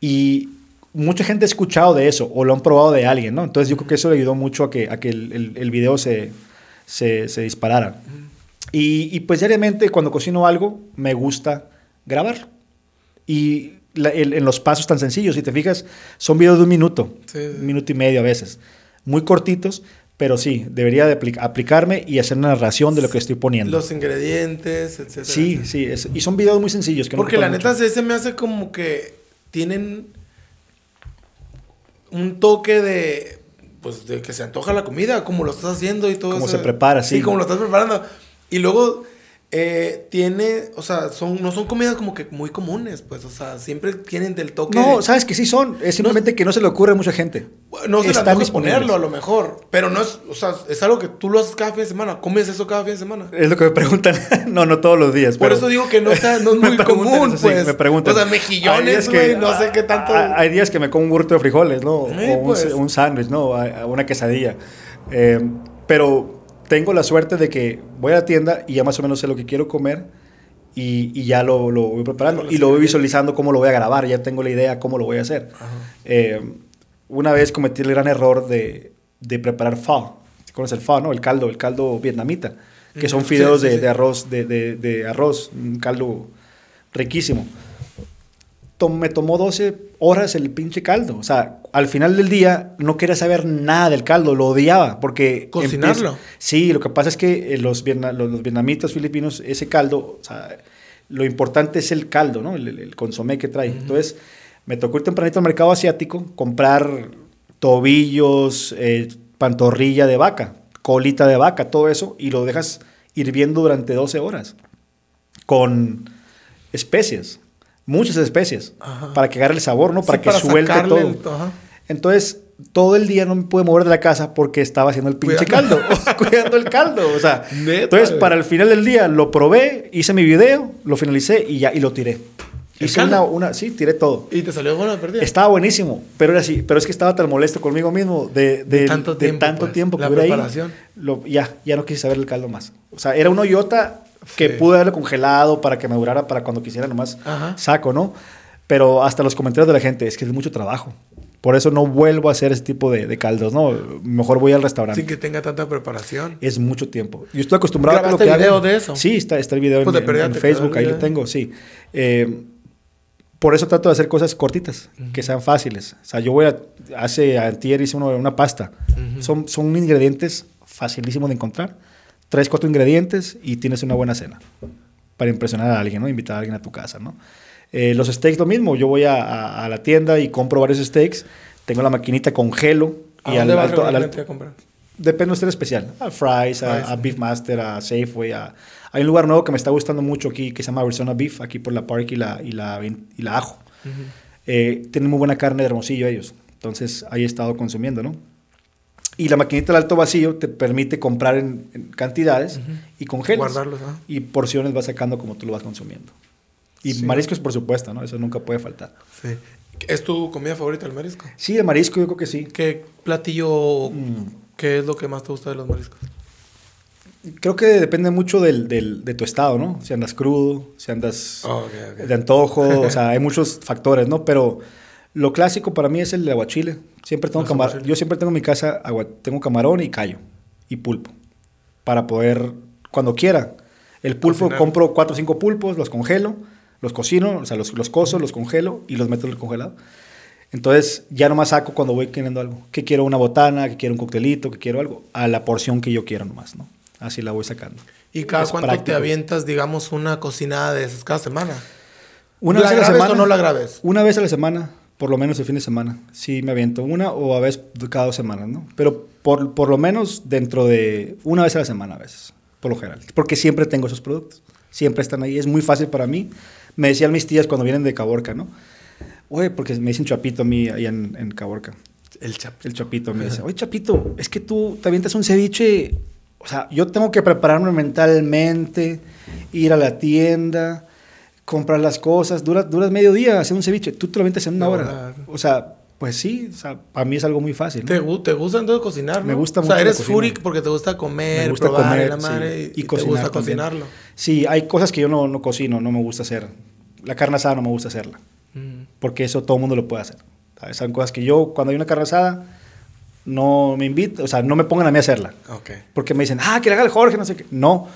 y mucha gente ha escuchado de eso o lo han probado de alguien, ¿no? Entonces yo creo que eso le ayudó mucho a que, a que el, el- el video se, se, se disparara. Y, y, pues diariamente cuando cocino algo me gusta grabarlo. Y la- el- en los pasos tan sencillos, si te fijas, son videos de un minuto, sí. un minuto y medio a veces. Muy cortitos, pero sí, debería de apli- aplicarme y hacer una narración de lo que estoy poniendo. Los ingredientes, etcétera. sí, etcétera. sí, es- y son videos muy sencillos. Que no Porque la neta mucho. se, me hace como que tienen un toque de pues de que se antoja la comida, como lo estás haciendo y todo eso. se prepara, sí. Sí, como lo estás preparando. Y luego eh, tiene, o sea, son, no son comidas como que muy comunes, pues, o sea, siempre tienen del toque. No, sabes que sí son. Es simplemente que no se le ocurre a mucha gente. no se le están disponibles. ponerlo a lo mejor, pero no es, o sea, es algo que tú lo haces cada fin de semana, comes eso cada fin de semana. Es lo que me preguntan. [laughs] no, no todos los días. Por pero- eso digo que no, sea, no es [laughs] muy común, eso, sí, pues. me preguntan. O sea, mejillones, güey, no sé qué tanto. Hay, días que me como un burrito de frijoles, ¿no? Sí, o un, pues. un sándwich, ¿no? Una quesadilla. Eh, pero tengo la suerte de que voy a la tienda y ya más o menos sé lo que quiero comer y, y ya lo, lo voy preparando. Y lo voy visualizando cómo lo voy a grabar. Ya tengo la idea cómo lo voy a hacer. Eh, una vez cometí el gran error de, de preparar pho. ¿Conoces el pho, no? El caldo, el caldo vietnamita. Que son fideos sí, sí, de, sí. de arroz, de, de- de arroz, un caldo riquísimo. Me tomó 12 horas el pinche caldo. O sea, al final del día no quería saber nada del caldo, lo odiaba porque... ¿Cocinarlo? empieza- Sí, lo que pasa es que eh, los, vietna- los, los vietnamitas filipinos, ese caldo, o sea, lo importante es el caldo, ¿no? El, el- el consomé que trae. Entonces, me tocó ir tempranito al mercado asiático, comprar tobillos, eh, pantorrilla de vaca, colita de vaca, todo eso, y lo dejas hirviendo durante 12 horas con especias, muchas especias, Ajá. para que agarre el sabor, ¿no? Para Sí, que suelte todo. el-. Entonces, todo el día no me pude mover de la casa porque estaba haciendo el pinche Cuidando. caldo, [laughs] cuidando el caldo, o sea. [laughs] Neta, entonces, para el final del día lo probé, hice mi video, lo finalicé y ya y lo tiré. ¿El Hice una, una, sí, tiré todo. Y te salió buena perdida. Estaba buenísimo, pero era así, pero es que estaba tan molesto conmigo mismo de, de, De tanto de tiempo, tanto pues, tiempo que la hubiera ahí. preparación. Lo- ya, ya no quise saber el caldo más. O sea, era un hoyota que Sí. pude haberlo congelado para que me durara para cuando quisiera nomás Ajá. saco, ¿no? Pero hasta los comentarios de la gente, es que es mucho trabajo. Por eso no vuelvo a hacer ese tipo de, de caldos, ¿no? Mejor voy al restaurante. Sin que tenga tanta preparación. Es mucho tiempo. Yo estoy acostumbrado a lo ¿Grabaste que video hago- de eso? Sí, está, está el video Pues en, en te Facebook, ahí lo tengo, sí. Eh, por eso trato de hacer cosas cortitas, que sean fáciles. O sea, yo voy a... Hace antier hice uno- una pasta. Ujú. son, son ingredientes facilísimos de encontrar. Tres, cuatro ingredientes y tienes una buena cena. para impresionar a alguien, ¿no? Invitar a alguien a tu casa, ¿no? Eh, los steaks lo mismo, yo voy a, a- a la tienda y compro varios steaks, tengo la maquinita, congelo ¿A y dónde al vas alto, al regularmente alto- a comprar? Depende de usted especial. A Fry's, a, Fry's. a Beefmaster, a Safeway. A... Hay un lugar nuevo que me está gustando mucho aquí que se llama Arizona Beef, aquí por la Park y la, y la, y la Ajo. Eh, tienen muy buena carne de hermosillo ellos. Entonces ahí he estado consumiendo, ¿no? Y la maquinita del alto vacío te permite comprar en, en cantidades y congelas. Guardarlos. Y porciones vas sacando como tú lo vas consumiendo. Y Sí. mariscos, por supuesto, ¿no? Eso nunca puede faltar. Sí. ¿Es tu comida favorita el marisco? Sí, de marisco yo creo que sí. ¿Qué platillo, Mm. qué es lo que más te gusta de los mariscos? Creo que depende mucho del, del- de tu estado, ¿no? Si andas crudo, si andas Oh, de antojo, o sea, hay muchos factores, ¿no? Pero lo clásico para mí es el aguachile. Siempre tengo Los camar- aguachiles. yo siempre tengo en mi casa agua- tengo camarón y callo y pulpo para poder cuando quiera. El pulpo compro cuatro o cinco pulpos, los congelo, los cocino, o sea, los, los cozo, los congelo y los meto en el congelado. Entonces ya nomás saco cuando voy queriendo algo. Que quiero una botana, que quiero un coctelito, que quiero algo, a la porción que yo quiero nomás, ¿no? Así la voy sacando. ¿Y cada Es cuánto te práctico. avientas, digamos, una cocinada de esas cada semana? Una ¿La vez a la semana. o no la grabes? Una vez a la semana, por lo menos el fin de semana. Sí, me aviento una o a veces cada dos semanas, ¿no? Pero por, por lo menos dentro de una vez a la semana a veces, por lo general. Porque siempre tengo esos productos. Siempre están ahí. Es muy fácil para mí. Me decían mis tías cuando vienen de Caborca, ¿no? Oye, porque me dicen Chapito a mí allá en, en Caborca. El chap. El Chapito me dice, oye Chapito, es que tú te avientas un ceviche, o sea, yo tengo que prepararme mentalmente, ir a la tienda, comprar las cosas, dura, duras medio día hacer un ceviche, tú te lo avientas en una No, hora. claro. O sea, pues sí, o sea, para mí es algo muy fácil. ¿no? ¿Te, te gusta entonces cocinar? Me no? gusta O mucho sea, la eres furic porque te gusta comer, Me gusta probar comer, la madre sí, y, y te gusta también. cocinarlo. Sí, hay cosas que yo no, no cocino, no me gusta hacer. La carne asada no me gusta hacerla, Mm. porque eso todo el mundo lo puede hacer. ¿sabes? Son cosas que yo, cuando hay una carne asada, no me invito, o sea, no me pongan a mí a hacerla. Ok. Porque me dicen, ah, que le haga el Jorge, no sé qué. No,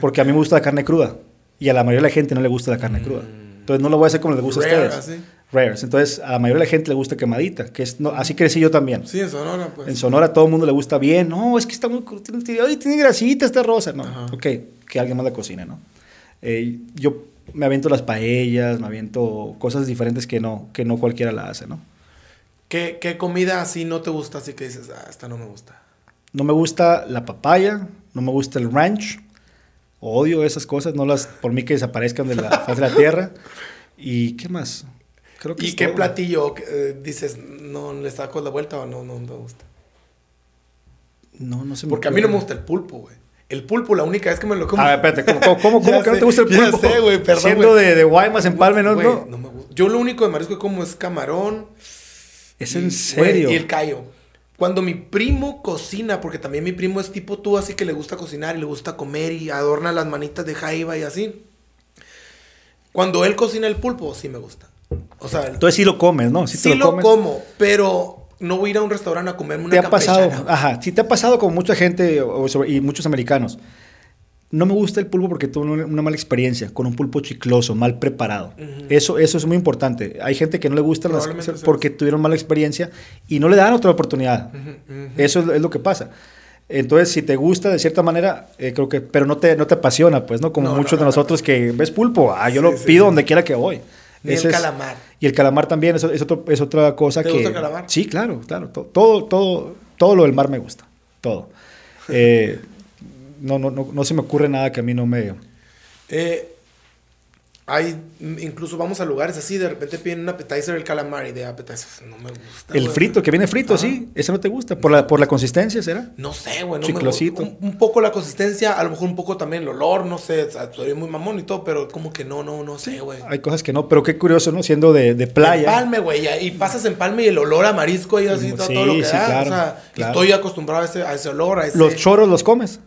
porque a mí me gusta la carne cruda. Y a la mayoría de la gente no le gusta la carne cruda. Entonces no lo voy a hacer como les gusta Mm. Rare, a ustedes. así. Rares. Entonces a la mayoría de la gente le gusta quemadita. Que es, no, así crecí yo también. Sí, en Sonora, pues. En Sonora a todo el mundo le gusta bien. No, es que está muy... Tiene, tiene grasita esta rosa. No, Ajá. ok, que alguien más la cocine, ¿no? Eh, yo me aviento las paellas, me aviento cosas diferentes que no, que no cualquiera la hace, ¿no? ¿Qué, ¿Qué comida así no te gusta? Así que dices, ah, esta no me gusta. No me gusta la papaya, no me gusta el ranch. Odio esas cosas, no las por mí que desaparezcan de la [laughs] faz de la tierra. ¿Y qué más? Creo que ¿Y qué todo. platillo eh, dices, no le saco la vuelta o no, no me gusta? No, no se me Porque a mí no me gusta el pulpo, güey. El pulpo, la única vez que me lo como. A ver, espérate, ¿cómo, cómo, cómo, cómo [laughs] Ya que no te gusta el ya pulpo? sé, güey, perdón, Siendo de, de Guaymas, Empalme, ¿no? Güey, no. no me gusta. Yo lo único de marisco que como es camarón. Es y- en serio. y el callo. Cuando mi primo cocina, porque también mi primo es tipo tú, así que le gusta cocinar y le gusta comer y adorna las manitas de jaiba y así. Cuando él cocina el pulpo, sí me gusta. O sea, el- Entonces sí lo comes, ¿no? Sí, sí, te lo, como, pero no voy a ir a un restaurante a comerme una ¿Te ha pasado? Ajá, sí te ha pasado como mucha gente o y muchos americanos. No me gusta el pulpo porque tuve una, mala experiencia con un pulpo chicloso, mal preparado. Eso, eso es muy importante. Hay gente que no le gusta las porque tuvieron mala experiencia y no le dan otra oportunidad. Eso es, es lo que pasa. Entonces, si te gusta de cierta manera, eh, creo que, pero no te, no te apasiona, pues, ¿no? Como No, muchos no, de no, nosotros que ves pulpo, ah, yo Sí, lo sí, pido sí. donde quiera que voy. Ni Ese el es- calamar. y el calamar también es, es, otro- es otra cosa ¿Te que... gusta el calamar? Sí, claro, claro. to- Todo, todo, todo lo del mar me gusta. Todo. Eh, no, no, no, no se me ocurre nada que a mí no me... Eh, hay, mm, incluso vamos a lugares así, de repente piden un appetizer el calamar y de appetizer no me gusta. El frito, que viene frito, Ajá. sí. ¿Ese no te gusta? ¿Por la, por la consistencia será? No sé, güey. No me Chiclosito. gusta. un, un poco la consistencia, a lo mejor un poco también el olor, no sé. Soy muy mamón y todo, pero como que no, no, no sé, güey. Hay cosas que no, pero qué curioso, ¿no? Siendo de, de playa. Empalme, güey. Y pasas empalme y el olor a marisco y así, todo, Sí, todo lo que sí, da. claro, o sea, claro. estoy acostumbrado a ese, a ese olor, a ese... ¿Los choros los comes?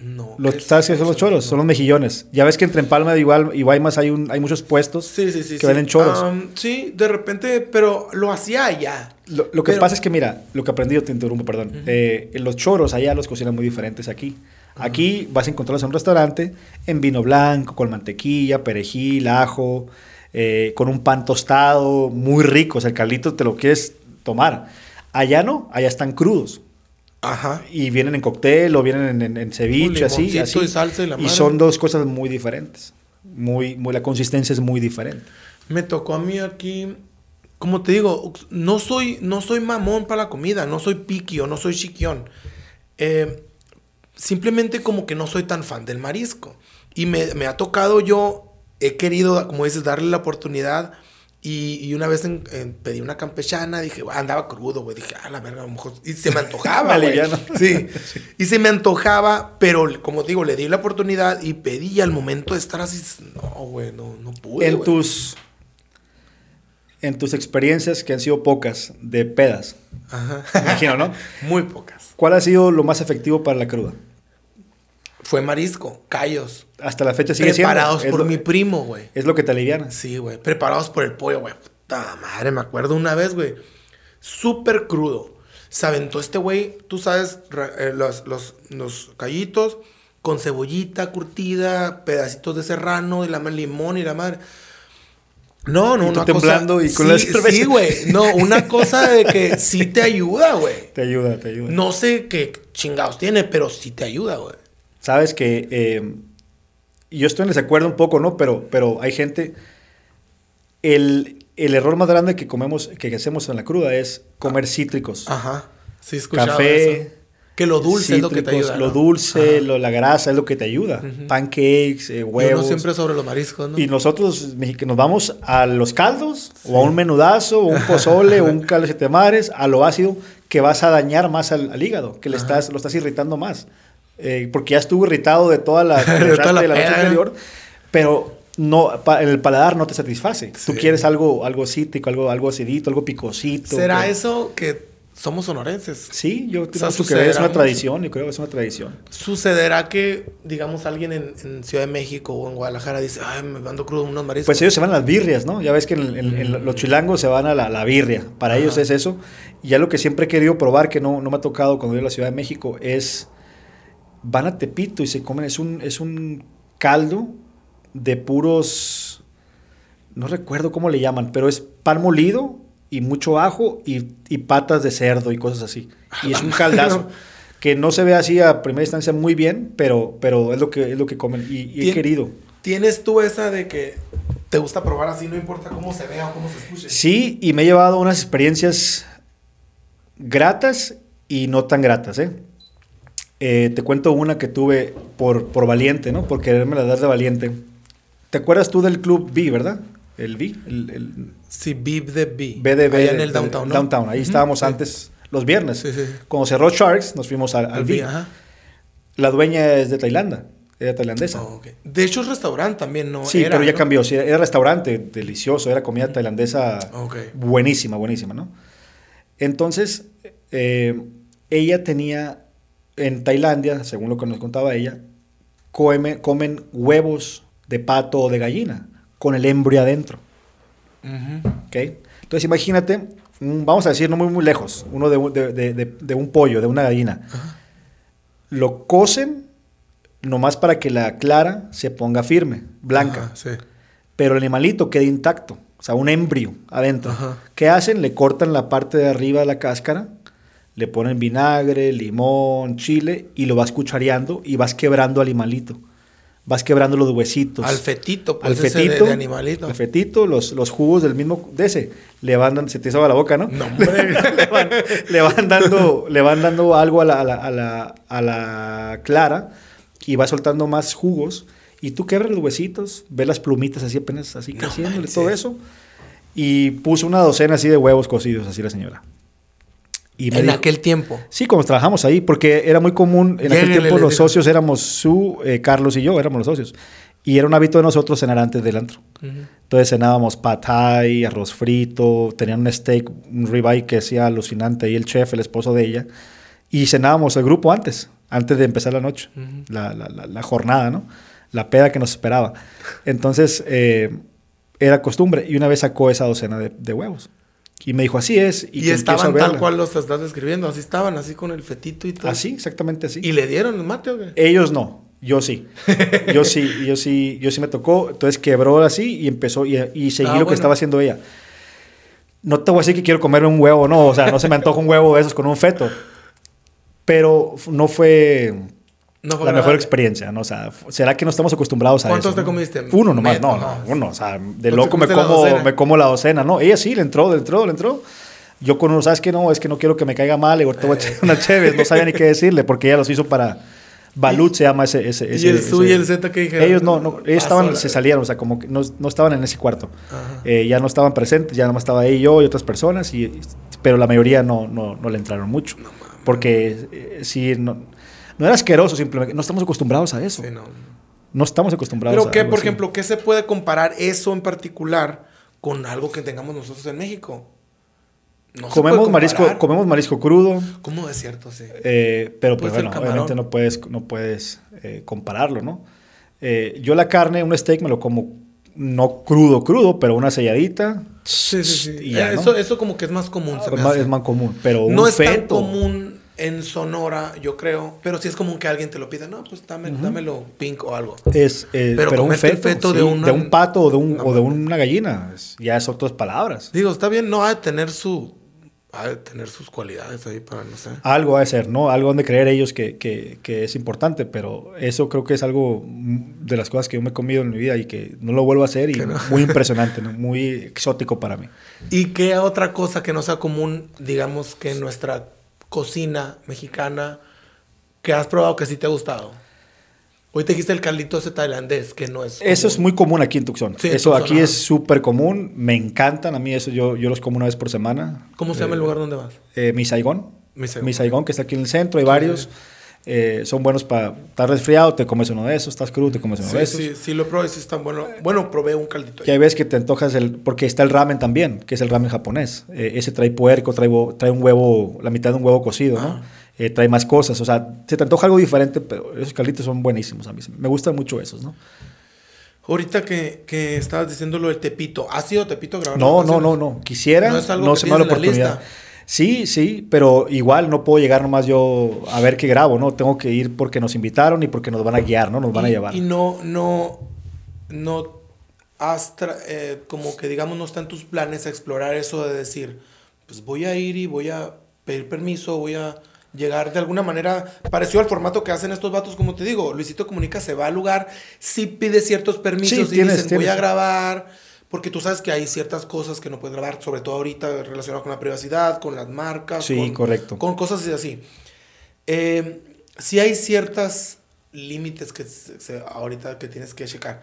No. Los, ¿qué es ¿Sabes qué son los choros? Son los mejillones. Ya ves que entre Empalma igual, y Guaymas hay, un, hay muchos puestos Sí, sí, sí. que venden choros. Um, sí, de repente, pero lo hacía allá. Lo, lo que Pero- pasa es que, mira, lo que aprendí, yo te interrumpo, perdón. Eh, los choros allá los cocinan muy diferentes aquí. Aquí vas a encontrarlos en un restaurante en vino blanco, con mantequilla, perejil, ajo, eh, con un pan tostado, muy rico. O sea, el caldito te lo quieres tomar. Allá no, allá están crudos. Ajá. Y vienen en cóctel o vienen en, en- en ceviche, así. así. y salsa y la madre. son dos cosas muy diferentes. Muy, muy, la consistencia es muy diferente. Me tocó a mí aquí, como te digo, no soy, no soy mamón para la comida, no soy piqui o no soy chiquión. Eh, simplemente como que no soy tan fan del marisco. Y me, me ha tocado yo, he querido, como dices, darle la oportunidad. Y, y una vez en- en- pedí una campechana, dije, "Ah, andaba crudo, güey. Dije, ah, la verga, a lo mejor. Y se me antojaba, [laughs] güey. [laughs] Sí. Y se me antojaba, pero como digo, le di la oportunidad y pedí. Y al momento de estar así, no, güey, no, no pude. en tus en tus experiencias que han sido pocas de pedas, Ajá. me imagino, ¿no? [laughs] Muy pocas. ¿Cuál ha sido lo más efectivo para la cruda? Fue marisco, callos. Hasta la fecha sigue siendo. preparados por lo- mi primo, güey. Es lo que te aliviana. Sí, güey. Preparados por el pollo, güey. Puta madre, me acuerdo una vez, güey. Súper crudo. Se aventó este güey, tú sabes, eh, los, los, los callitos con cebollita curtida, pedacitos de serrano y la ma- limón y la madre. No, no, Y tú una temblando cosa... y con sí, la. Sí, güey. No, una [laughs] cosa de que sí te ayuda, güey. Te ayuda, te ayuda. No sé qué chingados tiene, pero sí te ayuda, güey. Sabes que eh, yo estoy en desacuerdo un poco, ¿no? Pero, pero hay gente. El, el error más grande que comemos, que hacemos en la cruda es comer cítricos. Ajá. Sí, Café. eso. Que lo dulce es lo que te cítricos, ayuda. Lo ¿no? dulce, lo- la grasa es lo que te ayuda. Ujú. Pancakes, eh, huevos. uno siempre sobre los mariscos, ¿no? Y nosotros nos vamos a los caldos, o a un menudazo, o un pozole, o un [laughs] caldo de siete mares, a lo ácido, que vas a dañar más al, al hígado, que le Ajá. estás, lo estás irritando más. Eh, porque ya estuvo irritado de toda la, [laughs] De toda la de la noche anterior, pero no, pa- el paladar no te satisface. Tú quieres algo, algo cítrico, algo, algo acidito, algo picosito. ¿Será que- eso que somos sonorenses? Sí, yo sea, creo que es sucederá una tradición, yo creo que es una tradición. ¿Sucederá que, digamos, alguien en, en Ciudad de México o en Guadalajara dice, ay, me mando crudo unos mariscos? Pues ellos se van a las birrias, ¿no? Ya ves que en, en- en los chilangos se van a la, la birria. Para ellos es eso. Y ya lo que siempre he querido probar, que no, no me ha tocado cuando voy a la Ciudad de México, es... Van a Tepito y se comen... Es un, es un caldo de puros... No recuerdo cómo le llaman, pero es pan molido y mucho ajo y, y patas de cerdo y cosas así. Y es un [laughs] caldazo. Que no se ve así a primera instancia muy bien, pero, pero es, lo que, es lo que comen. Y, y he querido. ¿Tienes tú esa de que te gusta probar así, no importa cómo se vea o cómo se escuche? Sí, y me he llevado unas experiencias gratas y no tan gratas, ¿eh? Eh, te cuento una que tuve por, por valiente, ¿no? Por quererme la dar de valiente. ¿Te acuerdas tú del club B, verdad? El B, el, el Sí, Beep the B. BDB. Allá en de- el downtown, ¿no? Downtown, ahí Ujú, estábamos sí. antes los viernes. Sí, sí. Cuando cerró Sharks, nos fuimos al, al B. B, ajá. La dueña es de Tailandia, era tailandesa. Oh. De hecho, es restaurante también, ¿no? Sí, Era, pero ya ¿no? cambió. Sí, era restaurante delicioso, era comida tailandesa Ok. buenísima, buenísima, ¿no? Entonces, eh, ella tenía en Tailandia, según lo que nos contaba ella, come- comen huevos de pato o de gallina con el embrio adentro. Ujú. ¿ok? Entonces, imagínate, vamos a decir, no muy, muy lejos, uno de, un- de- de- de- de un pollo, de una gallina. Lo cocen nomás para que la clara se ponga firme, blanca sí. pero el animalito queda intacto, o sea, un embrio adentro. ¿Qué hacen? Le cortan la parte de arriba de la cáscara, le ponen vinagre, limón, chile y lo vas cuchareando y vas quebrando al animalito. Vas quebrando los huesitos. Al fetito, Al pues, ese de- fetito, de, animalito. al fetito, los, los jugos del mismo, de ese, le van dando, se te hizo la boca, ¿no? No, hombre. [laughs] le, van, le van dando, le van dando algo a la, a la, a la, a la clara y va soltando más jugos. Y tú quebras los huesitos, ves las plumitas así apenas así No creciendo, manches. todo eso. Y puso una docena así de huevos cocidos, así la señora. Y en dijo- aquel tiempo. Sí, como trabajamos ahí, porque era muy común, en aquel tiempo los socios éramos su, eh, Carlos y yo, éramos los socios. Y era un hábito de nosotros cenar antes del antro. Ujú. Entonces cenábamos pad thai, arroz frito, tenían un steak, un ribeye que hacía alucinante ahí el chef, el esposo de ella. Y cenábamos el grupo antes, antes de empezar la noche, Ujú. la, la- la- la jornada, ¿no? La peda que nos esperaba. Entonces, eh, era costumbre. Y una vez sacó esa docena de, de huevos. Y me dijo, así es. Y, a estaban tal cual los estás describiendo. Así estaban, así con el fetito y todo. Así, exactamente así. ¿Y le dieron el mate o qué? Ellos no, yo sí. [laughs] Yo sí, yo sí, yo sí me tocó. Entonces quebró así y empezó y, y seguí Ah, lo que estaba haciendo ella. No te voy a decir que quiero comerme un huevo, no. O sea, no se me antoja un huevo de esos con un feto. Pero no fue, No fue la mejor experiencia, ¿no? O sea, ¿será que no estamos acostumbrados a eso? ¿Cuántos te no? comiste? Uno nomás, no, no, uno. O sea, de ¿No loco me como, me como la docena, ¿no? Ella sí, le entró, le entró, le entró. Yo con uno, ¿sabes qué? No, es que no quiero que me caiga mal, y ahorita voy a echar una chévez, no sabía ni qué decirle, porque ella los hizo para... Balut se llama ese... ese, ¿Y el su y el Z qué dijeron? Ellos no, no ellos Pasó estaban, se salieron, o sea, como que no, no estaban en ese cuarto. Eh, ya no estaban presentes, ya nada más estaba ahí yo y otras personas, y, pero la mayoría no, no, no le entraron mucho. porque eh, sí, no, no era asqueroso, simplemente no estamos acostumbrados a eso. Sí, no. No estamos acostumbrados Pero a qué, algo por así. ejemplo, ¿qué se puede comparar eso en particular con algo que tengamos nosotros en México? No se comemos marisco, comemos marisco crudo, ¿Cómo es cierto? Sí. eh, pero pues Puede ser bueno, obviamente no puedes, no puedes eh, compararlo, ¿no? Eh, yo la carne, un steak me lo como no crudo, crudo, pero una selladita. Sí, sí, sí. y ya, Eh, ¿no? eso, eso como que es más común. se me es, más, hace. es más común, pero un no es tan común en Sonora, yo creo, pero sí es común que alguien te lo pida. No, pues dame, dámelo pink o algo. Es, eh, Pero pero, un el feto, feto sí, de una- pato o de, un, No o de una gallina. es- ya es otras palabras. Digo, está bien, no ha de tener su. Ha de tener sus cualidades ahí para, no sé. Algo ha de ser, ¿no? Algo donde creer ellos que, que, que es importante, pero eso creo que es algo de las cosas que yo me he comido en mi vida y que no lo vuelvo a hacer y no. [laughs] muy impresionante, ¿no? muy exótico para mí. ¿Y qué otra cosa que no sea común, digamos, que nuestra cocina mexicana, que has probado que sí te ha gustado? Hoy te dijiste el caldito ese tailandés, que no es. Eso es muy común aquí en Tucson. Sí, eso Tucson, aquí ajá. es súper común, me encantan a mí eso, yo, yo los como una vez por semana. ¿Cómo se llama el lugar donde vas? Eh, mi Saigón. Mi Saigón. Mi Saigón, que está aquí en el centro, hay varios. Eh, son buenos para estar resfriado, te comes uno de esos, estás crudo, te comes uno de esos. sí, sí, lo probé, sí está bueno. Bueno, probé un caldito. Que hay veces que te antojas el. Porque está el ramen también, que es el ramen japonés. Eh, ese trae puerco, trae, trae un huevo, la mitad de un huevo cocido, ¿no? Eh, trae más cosas. O sea, se te antoja algo diferente, pero esos calditos son buenísimos a mí. Me gustan mucho esos, ¿no? Ahorita que, que estabas diciendo lo del Tepito, ¿has ido Tepito a grabar? No, no, no, no. Quisiera, No es algo que se me da la oportunidad. lista. Sí, sí, pero igual no puedo llegar nomás yo a ver qué grabo, ¿no? Tengo que ir porque nos invitaron y porque nos van a guiar, ¿no? Nos van a llevar. Y no, no, no has, tra- eh, como que digamos, no está en tus planes explorar eso de decir, pues voy a ir y voy a pedir permiso, voy a llegar de alguna manera, pareció al formato que hacen estos vatos, como te digo, Luisito Comunica se va al lugar, sí pide ciertos permisos Sí, y tienes- dicen, voy tienes. a grabar, porque tú sabes que hay ciertas cosas que no puedes grabar, sobre todo ahorita relacionadas con la privacidad, con las marcas, Sí, con, correcto. con cosas así. Eh, sí hay ciertas límites que se- ahorita que tienes que checar.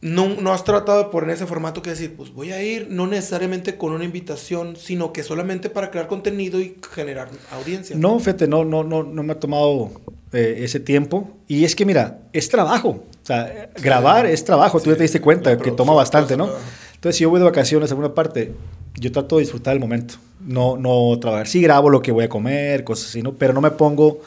No, no has tratado de poner ese formato que decir, pues voy a ir, no necesariamente con una invitación, sino que solamente para crear contenido y generar audiencia. No, fíjate, no, no, no, no me ha tomado eh, ese tiempo. Y es que, mira, es trabajo. O sea, grabar es trabajo. Tú ya te diste cuenta que toma bastante, ¿no? Entonces, si yo voy de vacaciones a alguna parte, yo trato de disfrutar el momento. No, no trabajar. Sí grabo lo que voy a comer, cosas así, ¿no? Pero no me pongo...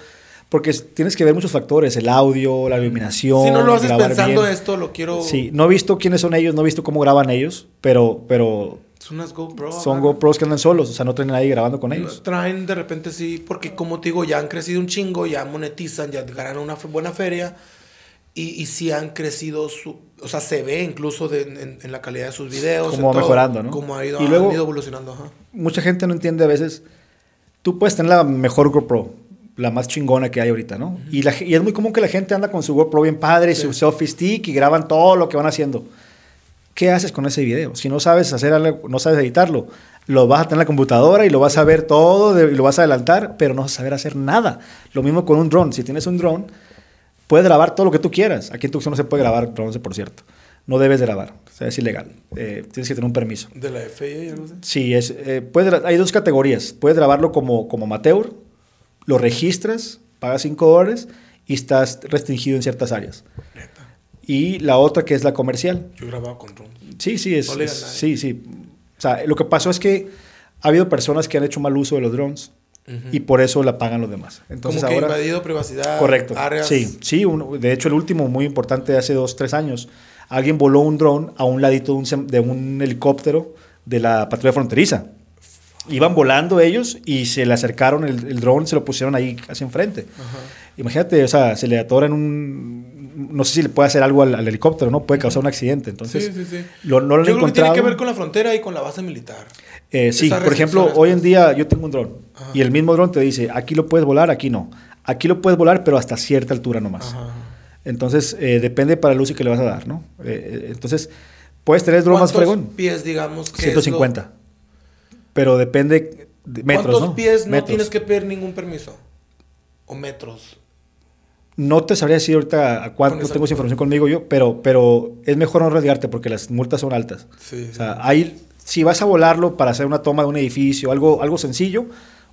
Porque es- tienes que ver muchos factores. El audio, la iluminación. si no lo haces pensando bien. esto, lo quiero... Sí, no he visto quiénes son ellos, no he visto cómo graban ellos, pero, pero Son unas GoPro. son. GoPros que andan solos, o sea, no traen a nadie grabando con ellos. Traen de repente sí, porque como te digo, ya han crecido un chingo, ya monetizan, ya ganan una buena feria. Y, y sí han crecido su... O sea, se ve incluso de- en, en la calidad de sus videos. Todo, mejorando, ¿no? Cómo ha ido, Y han ido evolucionando, ajá. mucha gente no entiende a veces. Tú puedes tener la mejor GoPro, la más chingona que hay ahorita, ¿no? y, la y es muy común que la gente anda con su GoPro bien padre, Sí. su selfie stick y graban todo lo que van haciendo. ¿Qué haces con ese video? Si no sabes hacer algo, no sabes editarlo, lo vas a tener en la computadora y lo vas a ver todo y lo vas a adelantar, pero no vas a saber hacer nada. Lo mismo con un drone. Si tienes un drone, puedes grabar todo lo que tú quieras. Aquí en Tucson no se puede grabar por cierto. No debes de grabar, o sea, es ilegal. Eh, tienes que tener un permiso. De la FIA y algo así. Sí, es, eh, puedes hay dos categorías. Puedes grabarlo como, como amateur, lo registras, pagas 5 dólares y estás restringido en ciertas áreas. Neta. Y la otra que es la comercial. Yo grababa con drones. Sí, sí, es, No es- sí, sí. O sea, lo que pasó es que ha habido personas que han hecho mal uso de los drones y por eso la pagan los demás. Entonces como que ahora... invadido privacidad. Correcto. Áreas. Sí, sí. un- de hecho, el último muy importante de hace dos, tres años, alguien voló un dron a un ladito de un, sem- de un helicóptero de la patrulla fronteriza. Iban volando ellos y se le acercaron el, el dron, se lo pusieron ahí casi enfrente. Ajá. Imagínate, o sea, se le atoran un... No sé si le puede hacer algo al, al helicóptero, ¿no? Puede causar un accidente. Entonces, sí, sí, sí. Lo, no lo han Yo creo que tiene que ver con la frontera y con la base militar. Eh, sí, por ejemplo, hoy en día yo tengo un dron Ajá. y el mismo dron te dice, aquí lo puedes volar, aquí no. Aquí lo puedes volar, pero hasta cierta altura nomás. Ajá. Entonces, eh, depende para el uso que le vas a dar, ¿no? Eh, entonces, puedes tener dron más ¿Cuántos fregón. pies, digamos, que 150. Pero depende de metros, ¿Cuántos ¿no? pies no Metros. tienes que pedir ningún permiso? ¿O metros? No te sabría decir ahorita a cuánto, tengo esa información conmigo yo, pero, pero es mejor no arriesgarte porque las multas son altas. Sí. O sea, hay, si vas a volarlo para hacer una toma de un edificio, algo, algo sencillo,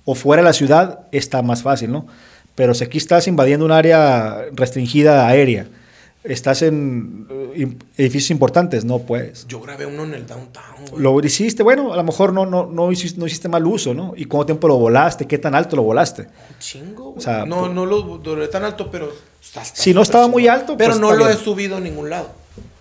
o fuera de la ciudad, está más fácil, ¿no? Pero si aquí estás invadiendo un área restringida aérea, estás en eh, edificios importantes, no puedes. Yo grabé uno en el downtown, güey. Lo hiciste, bueno, a lo mejor no, no, no, hiciste, no hiciste mal uso, ¿no? ¿Y cuánto tiempo lo volaste? ¿Qué tan alto lo volaste? Un chingo, güey. O sea, no, por- no lo duré tan alto, pero... Si no estaba muy alto, Pero pues no lo he bien. subido a ningún lado.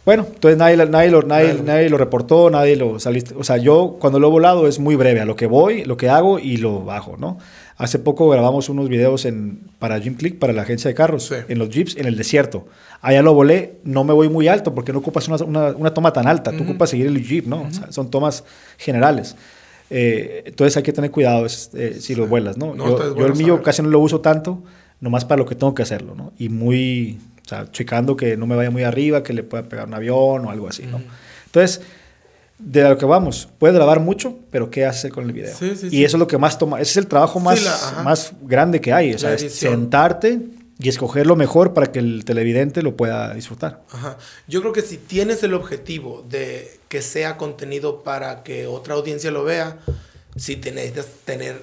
Bueno, entonces nadie, nadie, lo, nadie, Nadie lo- nadie lo reportó, nadie lo saliste. O sea, yo cuando lo he volado es muy breve, a lo que voy, lo que hago y lo bajo, ¿no? Hace poco grabamos unos videos en, para Jim Click, para la agencia de carros, Sí. en los jeeps, en el desierto. Allá lo volé, no me voy muy alto porque no ocupas una, una- una toma tan alta, tú ocupas seguir el jeep, ¿no? O sea, son tomas generales. Eh, entonces hay que tener cuidado es, eh, si lo vuelas, ¿no? No, yo, el mío saber. casi no lo uso tanto, nomás para lo que tengo que hacerlo, ¿no? Y muy, sea, checando que no me vaya muy arriba, que le pueda pegar un avión o algo así, ¿no? Ujú. Entonces, de lo que vamos, puedes grabar mucho, pero ¿qué hacer con el video? Sí, sí, y sí. eso es lo que más toma, ese es el trabajo más, la- más grande que hay, o sea, es sentarte y escoger lo mejor para que el televidente lo pueda disfrutar. Ajá. Yo creo que si tienes el objetivo de que sea contenido para que otra audiencia lo vea, sí te necesitas tener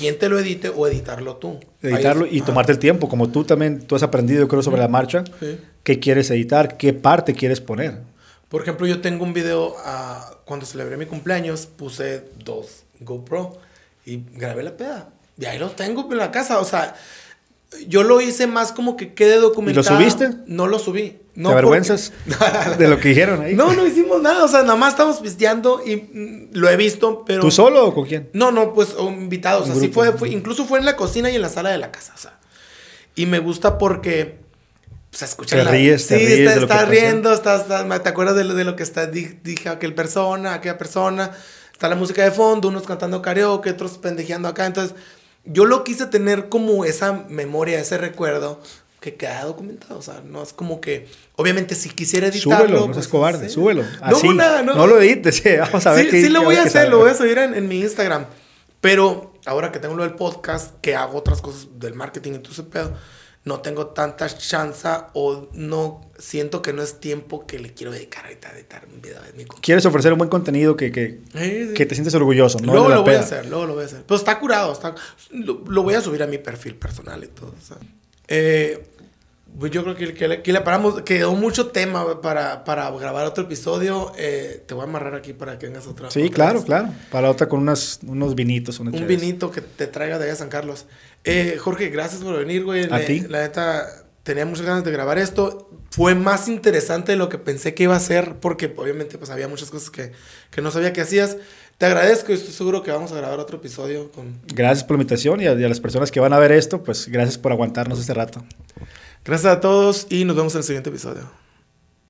quien te lo edite o editarlo tú. Editarlo y tomarte el tiempo, como tú también, tú has aprendido, yo creo, sobre la marcha, Sí. qué quieres editar, qué parte quieres poner. Por ejemplo, yo tengo un video ah, cuando celebré mi cumpleaños, puse dos GoPro y grabé la peda. Y ahí los tengo en la casa. O sea, yo lo hice más como que quede documentado. subiste? No lo subí. No ¿Te porque- avergüenzas [laughs] de lo que dijeron ahí? No, no hicimos nada. O sea, nada más estamos pisteando y mm, lo he visto, pero. ¿Tú solo o con quién? No, no, pues o invitados. Así fue, fue. Incluso fue en la cocina y en la sala de la casa. O sea. Y me gusta porque. Se escucha Te la- ríes, te sí, ríes está, de lo está riendo, está, está- te acuerdas de, lo- de lo que está, di- dije aquel persona, aquella persona. Está la música de fondo, unos cantando karaoke, otros pendejeando acá. Entonces, yo lo quise tener como esa memoria, ese recuerdo que queda documentado. O sea, no es como que. Obviamente, si quisiera editarlo. Súbelo, no pues, seas cobarde, sí. súbelo. No, Así, una- no, lo edites, sí, vamos a ver sí, qué sí lo voy a hacer, lo voy a subir en, en mi Instagram. Pero ahora que tengo lo del podcast, que hago otras cosas del marketing y todo ese pedo, no tengo tanta chance o no siento que no es tiempo que le quiero dedicar ahorita a editar un video de mi co- Quieres ofrecer un buen contenido que, que, Sí, sí. que te sientes orgulloso, ¿no? luego lo voy a hacer, luego lo voy a hacer. Pero está curado, está, lo, lo voy a subir a mi perfil personal y todo. o sea. Eh, pues yo creo que, que, le- que le paramos. Quedó mucho tema para, para grabar otro episodio. Eh, te voy a amarrar aquí para que vengas otra Sí, otra claro, vez. claro. Para otra con unas, unos vinitos. unas Un vinito que te traiga de allá a San Carlos. Eh, Jorge, gracias por venir, güey. A La- ti. La neta, tenía muchas ganas de grabar esto. Fue más interesante de lo que pensé que iba a ser, porque obviamente pues había muchas cosas que, que no sabía que hacías. Te agradezco y estoy seguro que vamos a grabar otro episodio con... Gracias por la invitación y a, y a las personas que van a ver esto, pues gracias por aguantarnos este rato. Gracias a todos y nos vemos en el siguiente episodio.